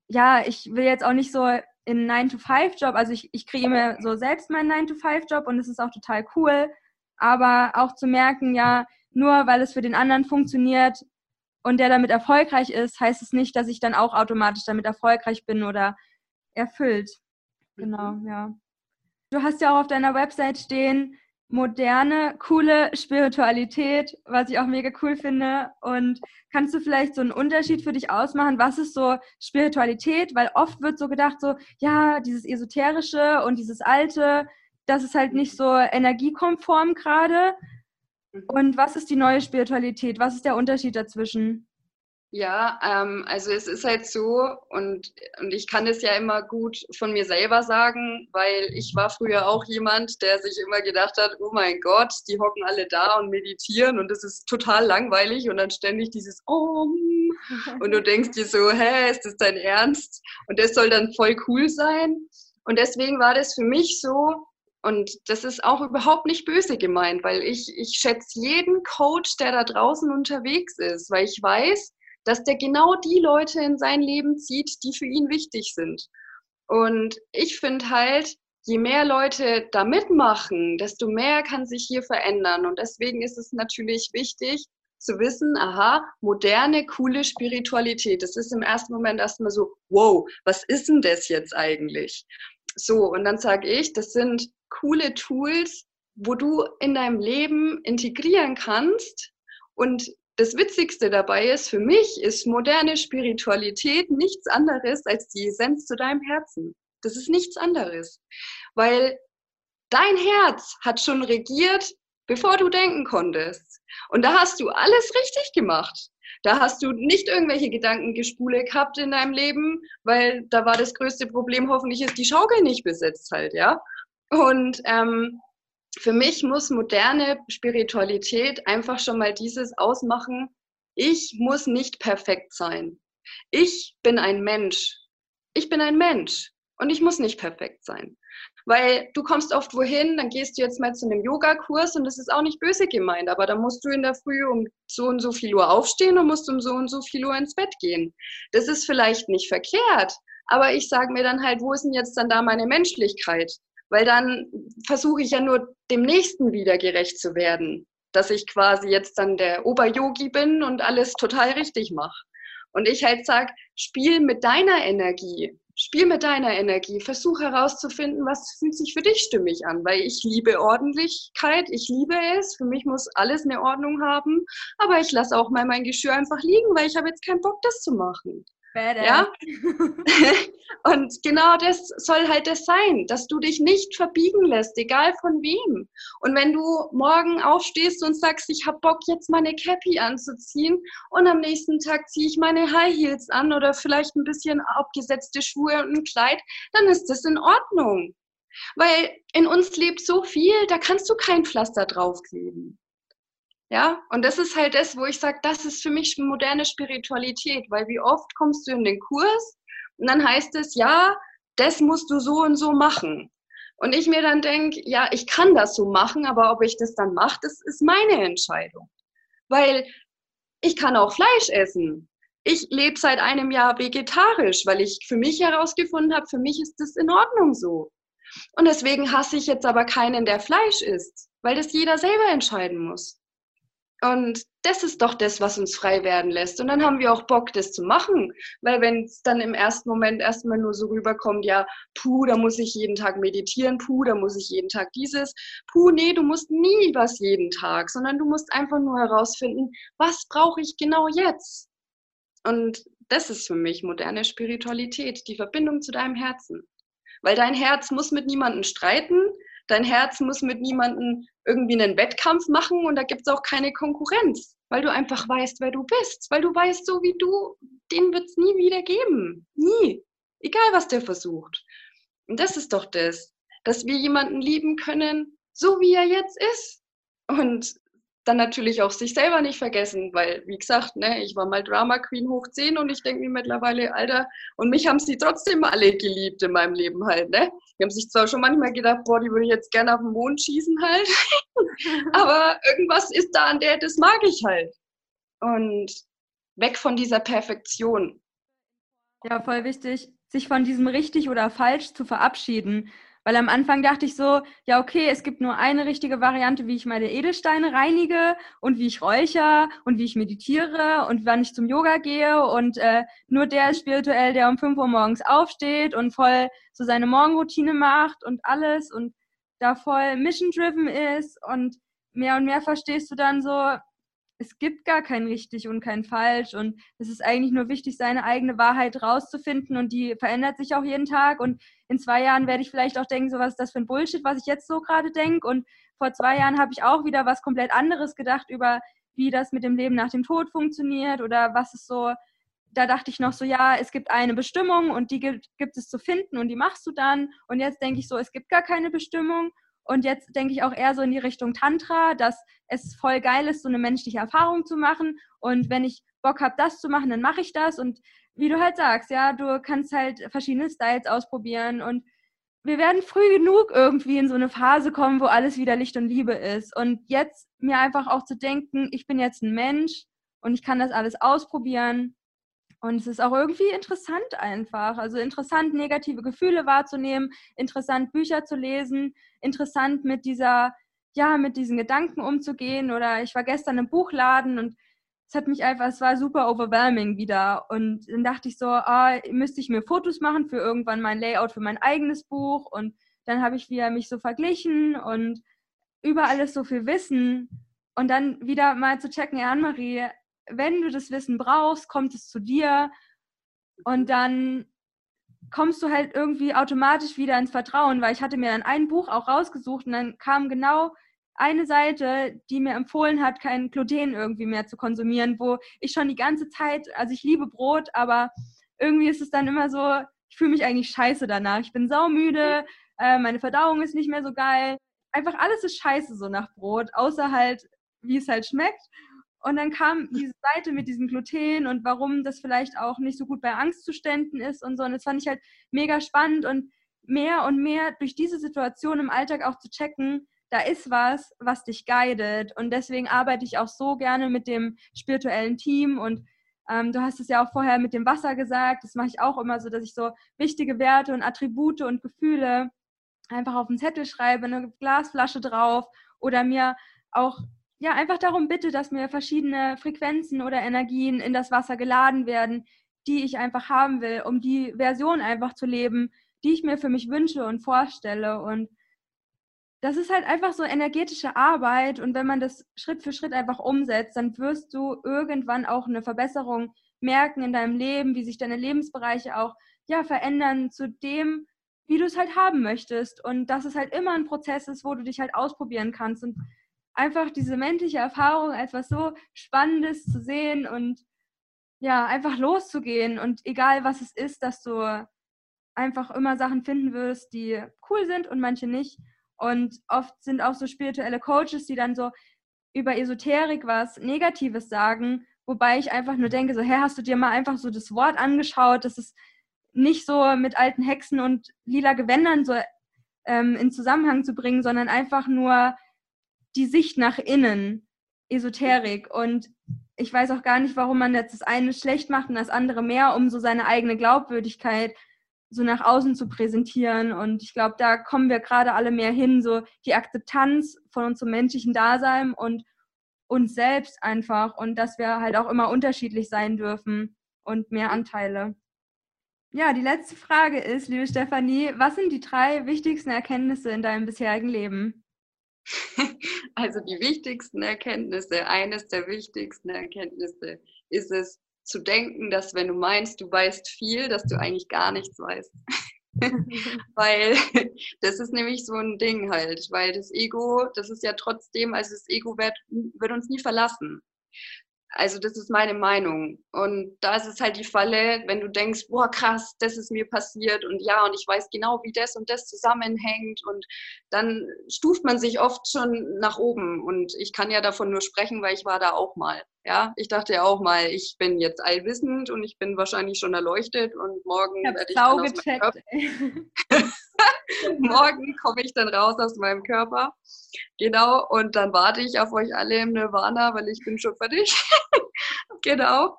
Speaker 1: ja, ich will jetzt auch nicht so in 9-to-5-Job, also ich, ich kriege mir so selbst meinen 9-to-5-Job und es ist auch total cool aber auch zu merken, ja, nur weil es für den anderen funktioniert und der damit erfolgreich ist, heißt es nicht, dass ich dann auch automatisch damit erfolgreich bin oder erfüllt. Genau, mhm. ja. Du hast ja auch auf deiner Website stehen, moderne, coole Spiritualität, was ich auch mega cool finde. Und kannst du vielleicht so einen Unterschied für dich ausmachen? Was ist so Spiritualität? Weil oft wird so gedacht, so, ja, dieses Esoterische und dieses Alte, das ist halt nicht so energiekonform gerade. Mhm. Und was ist die neue Spiritualität? Was ist der Unterschied dazwischen?
Speaker 2: Ja, ähm, also es ist halt so und, und ich kann es ja immer gut von mir selber sagen, weil ich war früher auch jemand, der sich immer gedacht hat, oh mein Gott, die hocken alle da und meditieren und das ist total langweilig und dann ständig dieses Om und du denkst dir so, hä, ist das dein Ernst? Und das soll dann voll cool sein. Und deswegen war das für mich so, und das ist auch überhaupt nicht böse gemeint, weil ich, ich schätze jeden Coach, der da draußen unterwegs ist, weil ich weiß, dass der genau die Leute in sein Leben zieht, die für ihn wichtig sind. Und ich finde halt, je mehr Leute da mitmachen, desto mehr kann sich hier verändern. Und deswegen ist es natürlich wichtig, zu wissen, aha, moderne, coole Spiritualität. Das ist im ersten Moment erstmal so, wow, was ist denn das jetzt eigentlich? So, und dann sage ich, das sind coole Tools, wo du in deinem Leben integrieren kannst. Und das Witzigste dabei ist, für mich ist moderne Spiritualität nichts anderes als die Essenz zu deinem Herzen. Das ist nichts anderes. Weil dein Herz hat schon regiert, bevor du denken konntest. Und da hast du alles richtig gemacht. Da hast du nicht irgendwelche Gedankengespule gehabt in deinem Leben, weil da war das größte Problem, hoffentlich ist die Schaukel nicht besetzt halt, ja. Und ähm, für mich muss moderne Spiritualität einfach schon mal dieses ausmachen, ich muss nicht perfekt sein. Ich bin ein Mensch. Ich bin ein Mensch und ich muss nicht perfekt sein. Weil du kommst oft wohin, dann gehst du jetzt mal zu einem Yogakurs und das ist auch nicht böse gemeint, aber dann musst du in der Früh um so und so viel Uhr aufstehen und musst um so und so viel Uhr ins Bett gehen. Das ist vielleicht nicht verkehrt, aber ich sage mir dann halt, wo ist denn jetzt dann da meine Menschlichkeit? Weil dann versuche ich ja nur dem Nächsten wieder gerecht zu werden, dass ich quasi jetzt dann der Oberyogi bin und alles total richtig mache. Und ich halt sage, spiel mit deiner Energie. Spiel mit deiner Energie, versuch herauszufinden, was fühlt sich für dich stimmig an, weil ich liebe Ordentlichkeit, ich liebe es, für mich muss alles eine Ordnung haben, aber ich lasse auch mal mein Geschirr einfach liegen, weil ich habe jetzt keinen Bock, das zu machen. Badass. Ja? *laughs* und genau das soll halt das sein, dass du dich nicht verbiegen lässt, egal von wem. Und wenn du morgen aufstehst und sagst, ich habe Bock, jetzt meine Cappy anzuziehen und am nächsten Tag ziehe ich meine High Heels an oder vielleicht ein bisschen abgesetzte Schuhe und ein Kleid, dann ist das in Ordnung. Weil in uns lebt so viel, da kannst du kein Pflaster draufkleben. Ja, und das ist halt das, wo ich sage, das ist für mich moderne Spiritualität, weil wie oft kommst du in den Kurs und dann heißt es, ja, das musst du so und so machen. Und ich mir dann denke, ja, ich kann das so machen, aber ob ich das dann mache, das ist meine Entscheidung. Weil ich kann auch Fleisch essen. Ich lebe seit einem Jahr vegetarisch, weil ich für mich herausgefunden habe, für mich ist das in Ordnung so. Und deswegen hasse ich jetzt aber keinen, der Fleisch isst, weil das jeder selber entscheiden muss. Und das ist doch das, was uns frei werden lässt. Und dann haben wir auch Bock, das zu machen. Weil wenn es dann im ersten Moment erstmal nur so rüberkommt, ja, puh, da muss ich jeden Tag meditieren, puh, da muss ich jeden Tag dieses, puh, nee, du musst nie was jeden Tag, sondern du musst einfach nur herausfinden, was brauche ich genau jetzt? Und das ist für mich moderne Spiritualität, die Verbindung zu deinem Herzen. Weil dein Herz muss mit niemandem streiten, dein Herz muss mit niemandem irgendwie einen Wettkampf machen und da gibt es auch keine Konkurrenz, weil du einfach weißt, wer du bist, weil du weißt, so wie du, den wird es nie wieder geben. Nie. Egal, was der versucht. Und das ist doch das, dass wir jemanden lieben können, so wie er jetzt ist. Und dann natürlich auch sich selber nicht vergessen, weil, wie gesagt, ne, ich war mal Drama Queen hoch 10 und ich denke mir mittlerweile, Alter, und mich haben sie trotzdem alle geliebt in meinem Leben halt, ne? Die haben sich zwar schon manchmal gedacht, boah, die würde ich jetzt gerne auf den Mond schießen halt, *laughs* aber irgendwas ist da an der, das mag ich halt. Und weg von dieser Perfektion.
Speaker 1: Ja, voll wichtig, sich von diesem richtig oder falsch zu verabschieden. Weil am Anfang dachte ich so, ja, okay, es gibt nur eine richtige Variante, wie ich meine Edelsteine reinige und wie ich räucher und wie ich meditiere und wann ich zum Yoga gehe. Und äh, nur der ist spirituell, der um 5 Uhr morgens aufsteht und voll so seine Morgenroutine macht und alles und da voll mission-driven ist. Und mehr und mehr verstehst du dann so, es gibt gar kein richtig und kein falsch und es ist eigentlich nur wichtig, seine eigene Wahrheit rauszufinden und die verändert sich auch jeden Tag und in zwei Jahren werde ich vielleicht auch denken, so was ist das für ein Bullshit, was ich jetzt so gerade denke und vor zwei Jahren habe ich auch wieder was komplett anderes gedacht über, wie das mit dem Leben nach dem Tod funktioniert oder was ist so, da dachte ich noch so, ja, es gibt eine Bestimmung und die gibt, gibt es zu finden und die machst du dann und jetzt denke ich so, es gibt gar keine Bestimmung und jetzt denke ich auch eher so in die Richtung Tantra, dass es voll geil ist, so eine menschliche Erfahrung zu machen. Und wenn ich Bock habe, das zu machen, dann mache ich das. Und wie du halt sagst, ja, du kannst halt verschiedene Styles ausprobieren. Und wir werden früh genug irgendwie in so eine Phase kommen, wo alles wieder Licht und Liebe ist. Und jetzt mir einfach auch zu denken, ich bin jetzt ein Mensch und ich kann das alles ausprobieren und es ist auch irgendwie interessant einfach. Also interessant, negative Gefühle wahrzunehmen, interessant, Bücher zu lesen, interessant mit dieser, ja, mit diesen Gedanken umzugehen. Oder ich war gestern im Buchladen und es hat mich einfach, es war super overwhelming wieder. Und dann dachte ich so, ah, müsste ich mir Fotos machen für irgendwann mein Layout für mein eigenes Buch. Und dann habe ich wieder mich so verglichen und über alles so viel Wissen. Und dann wieder mal zu checken, Anne-Marie, wenn du das Wissen brauchst, kommt es zu dir. Und dann kommst du halt irgendwie automatisch wieder ins Vertrauen, weil ich hatte mir dann ein Buch auch rausgesucht und dann kam genau eine Seite, die mir empfohlen hat, kein Gluten irgendwie mehr zu konsumieren, wo ich schon die ganze Zeit, also ich liebe Brot, aber irgendwie ist es dann immer so, ich fühle mich eigentlich scheiße danach. Ich bin saumüde, äh, meine Verdauung ist nicht mehr so geil. Einfach alles ist scheiße so nach Brot, außer halt, wie es halt schmeckt. Und dann kam diese Seite mit diesem Gluten und warum das vielleicht auch nicht so gut bei Angstzuständen ist und so. Und das fand ich halt mega spannend und mehr und mehr durch diese Situation im Alltag auch zu checken, da ist was, was dich guidet. Und deswegen arbeite ich auch so gerne mit dem spirituellen Team. Und ähm, du hast es ja auch vorher mit dem Wasser gesagt. Das mache ich auch immer so, dass ich so wichtige Werte und Attribute und Gefühle einfach auf den Zettel schreibe, eine Glasflasche drauf oder mir auch ja, einfach darum bitte, dass mir verschiedene Frequenzen oder Energien in das Wasser geladen werden, die ich einfach haben will, um die Version einfach zu leben, die ich mir für mich wünsche und vorstelle. Und das ist halt einfach so energetische Arbeit. Und wenn man das Schritt für Schritt einfach umsetzt, dann wirst du irgendwann auch eine Verbesserung merken in deinem Leben, wie sich deine Lebensbereiche auch ja, verändern zu dem, wie du es halt haben möchtest. Und dass es halt immer ein Prozess ist, wo du dich halt ausprobieren kannst. Und einfach diese menschliche Erfahrung als was so Spannendes zu sehen und ja, einfach loszugehen und egal was es ist, dass du einfach immer Sachen finden wirst, die cool sind und manche nicht. Und oft sind auch so spirituelle Coaches, die dann so über Esoterik was Negatives sagen, wobei ich einfach nur denke, so, hä, hast du dir mal einfach so das Wort angeschaut, das ist nicht so mit alten Hexen und lila Gewändern so ähm, in Zusammenhang zu bringen, sondern einfach nur die Sicht nach innen, Esoterik. Und ich weiß auch gar nicht, warum man jetzt das eine schlecht macht und das andere mehr, um so seine eigene Glaubwürdigkeit so nach außen zu präsentieren. Und ich glaube, da kommen wir gerade alle mehr hin, so die Akzeptanz von unserem menschlichen Dasein und uns selbst einfach und dass wir halt auch immer unterschiedlich sein dürfen und mehr Anteile. Ja, die letzte Frage ist, liebe Stefanie, was sind die drei wichtigsten Erkenntnisse in deinem bisherigen Leben? *laughs*
Speaker 2: Also die wichtigsten Erkenntnisse, eines der wichtigsten Erkenntnisse ist es zu denken, dass wenn du meinst, du weißt viel, dass du eigentlich gar nichts weißt. *laughs* *laughs* weil das ist nämlich so ein Ding halt, weil das Ego, das ist ja trotzdem, also das Ego wird, wird uns nie verlassen. Also das ist meine Meinung. Und da ist es halt die Falle, wenn du denkst, boah, krass, das ist mir passiert und ja, und ich weiß genau, wie das und das zusammenhängt. Und dann stuft man sich oft schon nach oben. Und ich kann ja davon nur sprechen, weil ich war da auch mal. Ja, ich dachte ja auch mal, ich bin jetzt allwissend und ich bin wahrscheinlich schon erleuchtet und morgen
Speaker 1: ich
Speaker 2: werde ich
Speaker 1: dann aus gecheckt, *laughs*
Speaker 2: morgen komme ich dann raus aus meinem Körper. Genau, und dann warte ich auf euch alle im Nirvana, weil ich bin schon fertig. *laughs* genau.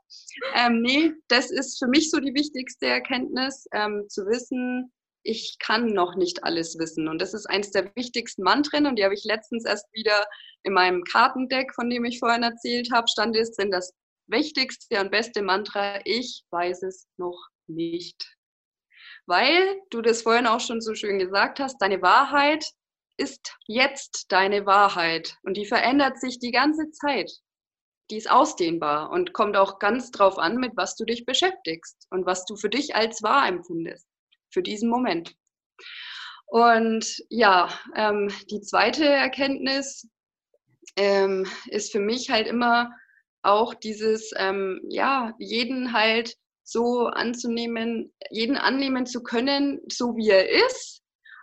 Speaker 2: Ähm, nee, das ist für mich so die wichtigste Erkenntnis, ähm, zu wissen, ich kann noch nicht alles wissen. Und das ist eines der wichtigsten Mantren und die habe ich letztens erst wieder in meinem Kartendeck, von dem ich vorhin erzählt habe, stand es drin, das wichtigste und beste Mantra, ich weiß es noch nicht. Weil du das vorhin auch schon so schön gesagt hast, deine Wahrheit ist jetzt deine Wahrheit und die verändert sich die ganze Zeit. Die ist ausdehnbar und kommt auch ganz drauf an, mit was du dich beschäftigst und was du für dich als wahr empfindest, für diesen Moment. Und ja, ähm, die zweite Erkenntnis ähm, ist für mich halt immer auch dieses, ähm, ja, jeden halt so anzunehmen, jeden annehmen zu können, so wie er ist,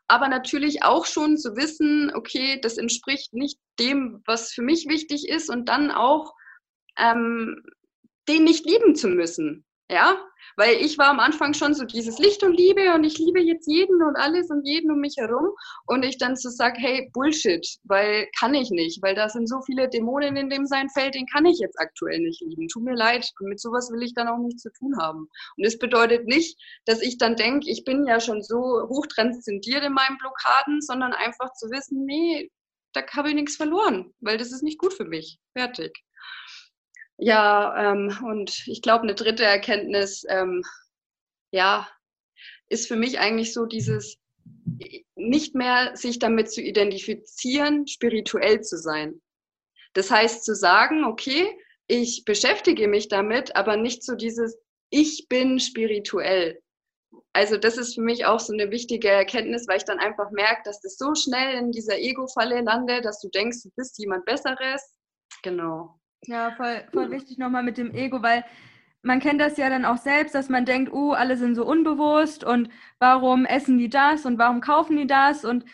Speaker 2: aber natürlich auch schon zu wissen, okay, das entspricht nicht dem, was für mich wichtig ist und dann auch ähm, den nicht lieben zu müssen. Ja, weil ich war am Anfang schon so dieses Licht und Liebe und ich liebe jetzt jeden und alles und jeden um mich herum und ich dann so sage, hey, Bullshit, weil kann ich nicht, weil da sind so viele Dämonen in dem sein Feld, den kann ich jetzt aktuell nicht lieben. Tut mir leid und mit sowas will ich dann auch nichts zu tun haben. Und es bedeutet nicht, dass ich dann denke, ich bin ja schon so hoch transzendiert in meinen Blockaden, sondern einfach zu wissen, nee, da habe ich nichts verloren, weil das ist nicht gut für mich. Fertig. Ja, ähm, und ich glaube, eine dritte Erkenntnis, ähm, ja, ist für mich eigentlich so dieses, nicht mehr sich damit zu identifizieren, spirituell zu sein. Das heißt zu sagen, okay, ich beschäftige mich damit, aber nicht so dieses, ich bin spirituell. Also das ist für mich auch so eine wichtige Erkenntnis, weil ich dann einfach merke, dass das so schnell in dieser Ego-Falle landet, dass du denkst, du bist jemand Besseres. Genau.
Speaker 1: Ja, voll, voll wichtig nochmal mit dem Ego, weil man kennt das ja dann auch selbst, dass man denkt, oh, alle sind so unbewusst und warum essen die das und warum kaufen die das und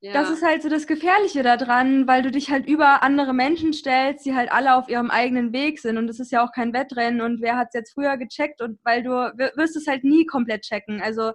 Speaker 1: ja. das ist halt so das Gefährliche daran, weil du dich halt über andere Menschen stellst, die halt alle auf ihrem eigenen Weg sind und es ist ja auch kein Wettrennen und wer hat es jetzt früher gecheckt und weil du wirst es halt nie komplett checken. Also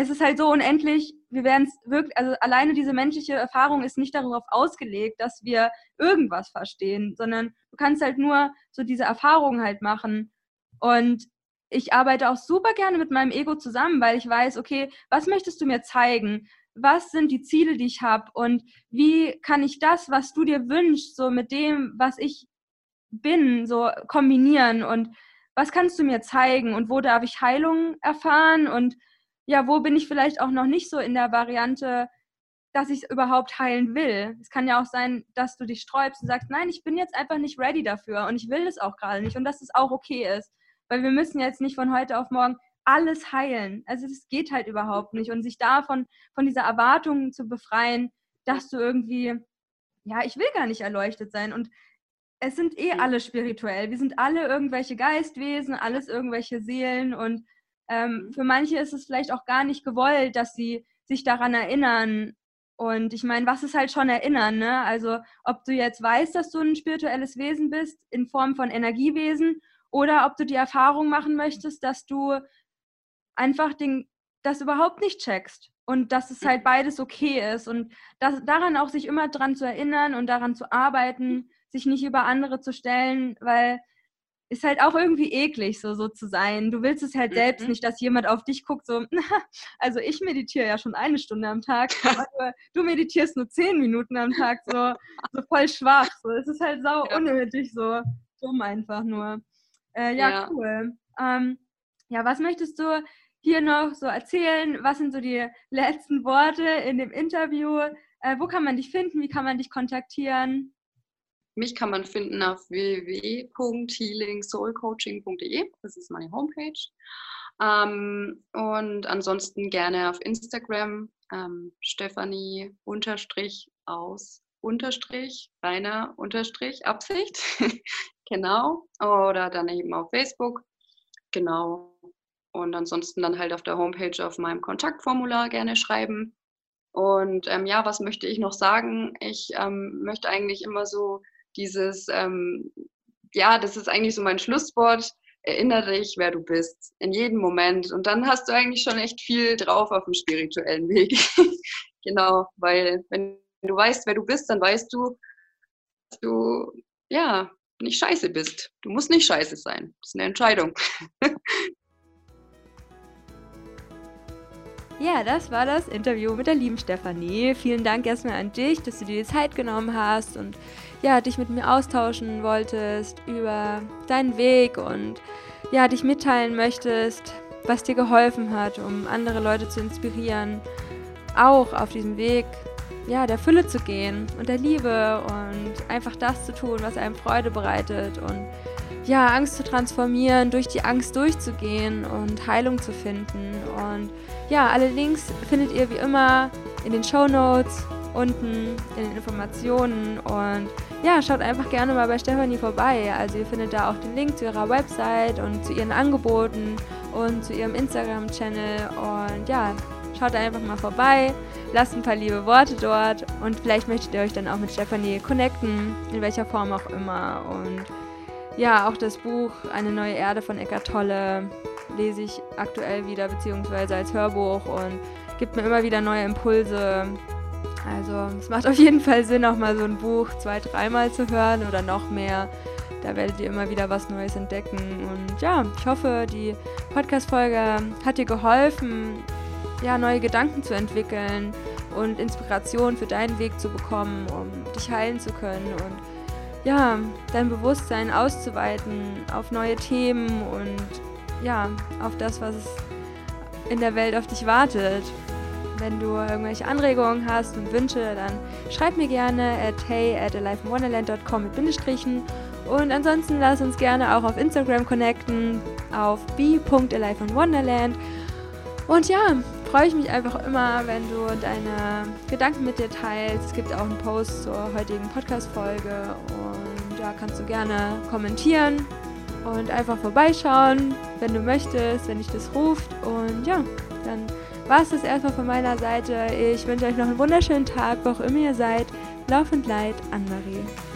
Speaker 1: es ist halt so unendlich, wir werden es wirklich, also alleine diese menschliche Erfahrung ist nicht darauf ausgelegt, dass wir irgendwas verstehen, sondern du kannst halt nur so diese Erfahrung halt machen. Und ich arbeite auch super gerne mit meinem Ego zusammen, weil ich weiß, okay, was möchtest du mir zeigen? Was sind die Ziele, die ich habe? Und wie kann ich das, was du dir wünschst, so mit dem, was ich bin, so kombinieren? Und was kannst du mir zeigen? Und wo darf ich Heilung erfahren? Und ja, wo bin ich vielleicht auch noch nicht so in der Variante, dass ich überhaupt heilen will. Es kann ja auch sein, dass du dich sträubst und sagst, nein, ich bin jetzt einfach nicht ready dafür und ich will es auch gerade nicht und dass es auch okay ist. Weil wir müssen jetzt nicht von heute auf morgen alles heilen. Also das geht halt überhaupt nicht. Und sich davon, von dieser Erwartung zu befreien, dass du irgendwie, ja, ich will gar nicht erleuchtet sein. Und es sind eh alle spirituell. Wir sind alle irgendwelche Geistwesen, alles irgendwelche Seelen. Und ähm, für manche ist es vielleicht auch gar nicht gewollt, dass sie sich daran erinnern. Und ich meine, was ist halt schon erinnern, ne? Also, ob du jetzt weißt, dass du ein spirituelles Wesen bist in Form von Energiewesen oder ob du die Erfahrung machen möchtest, dass du einfach den, das überhaupt nicht checkst und dass es halt beides okay ist und das, daran auch sich immer dran zu erinnern und daran zu arbeiten, sich nicht über andere zu stellen, weil ist halt auch irgendwie eklig, so, so zu sein. Du willst es halt mhm. selbst nicht, dass jemand auf dich guckt, so, *laughs* also ich meditiere ja schon eine Stunde am Tag, *laughs* aber du meditierst nur zehn Minuten am Tag, so, so voll schwach. So. Es ist halt sau ja. unnötig, so dumm einfach nur. Äh, ja, ja, cool. Ähm, ja, was möchtest du hier noch so erzählen? Was sind so die letzten Worte in dem Interview? Äh, wo kann man dich finden? Wie kann man dich kontaktieren?
Speaker 2: Mich kann man finden auf www.healingsoulcoaching.de. Das ist meine Homepage. Ähm, und ansonsten gerne auf Instagram ähm, Stefanie unterstrich aus unterstrich reiner unterstrich Absicht. *laughs* genau. Oder dann eben auf Facebook. Genau. Und ansonsten dann halt auf der Homepage auf meinem Kontaktformular gerne schreiben. Und ähm, ja, was möchte ich noch sagen? Ich ähm, möchte eigentlich immer so dieses, ähm, ja, das ist eigentlich so mein Schlusswort. Erinnere dich, wer du bist, in jedem Moment. Und dann hast du eigentlich schon echt viel drauf auf dem spirituellen Weg. *laughs* genau, weil wenn du weißt, wer du bist, dann weißt du, dass du, ja, nicht scheiße bist. Du musst nicht scheiße sein. Das ist eine Entscheidung. *laughs*
Speaker 1: Ja, das war das Interview mit der lieben Stefanie. Vielen Dank erstmal an dich, dass du dir die Zeit genommen hast und ja, dich mit mir austauschen wolltest über deinen Weg und ja, dich mitteilen möchtest, was dir geholfen hat, um andere Leute zu inspirieren, auch auf diesem Weg ja, der Fülle zu gehen und der Liebe und einfach das zu tun, was einem Freude bereitet und ja, Angst zu transformieren, durch die Angst durchzugehen und Heilung zu finden. Und ja, alle Links findet ihr wie immer in den Show Notes, unten in den Informationen. Und ja, schaut einfach gerne mal bei Stefanie vorbei. Also ihr findet da auch den Link zu ihrer Website und zu ihren Angeboten und zu ihrem Instagram-Channel. Und ja, schaut einfach mal vorbei, lasst ein paar liebe Worte dort. Und vielleicht möchtet ihr euch dann auch mit Stefanie connecten, in welcher Form auch immer. Und ja, auch das Buch Eine neue Erde von Eckart Tolle lese ich aktuell wieder, beziehungsweise als Hörbuch. Und gibt mir immer wieder neue Impulse. Also es macht auf jeden Fall Sinn, auch mal so ein Buch zwei, dreimal zu hören oder noch mehr. Da werdet ihr immer wieder was Neues entdecken. Und ja, ich hoffe, die Podcast-Folge hat dir geholfen, ja, neue Gedanken zu entwickeln und Inspiration für deinen Weg zu bekommen, um dich heilen zu können. Und ja, dein Bewusstsein auszuweiten auf neue Themen und ja, auf das, was in der Welt auf dich wartet. Wenn du irgendwelche Anregungen hast und Wünsche, dann schreib mir gerne at hey at aliveinwonderland.com mit Bindestrichen. Und ansonsten lass uns gerne auch auf Instagram connecten, auf b.aliveinwonderland. Und ja, freue ich mich einfach immer, wenn du deine Gedanken mit dir teilst. Es gibt auch einen Post zur heutigen Podcast-Folge und da kannst du gerne kommentieren und einfach vorbeischauen, wenn du möchtest, wenn dich das ruft. Und ja, dann war es das erstmal von meiner Seite. Ich wünsche euch noch einen wunderschönen Tag, wo auch immer ihr seid. Laufend Leid, Anne-Marie.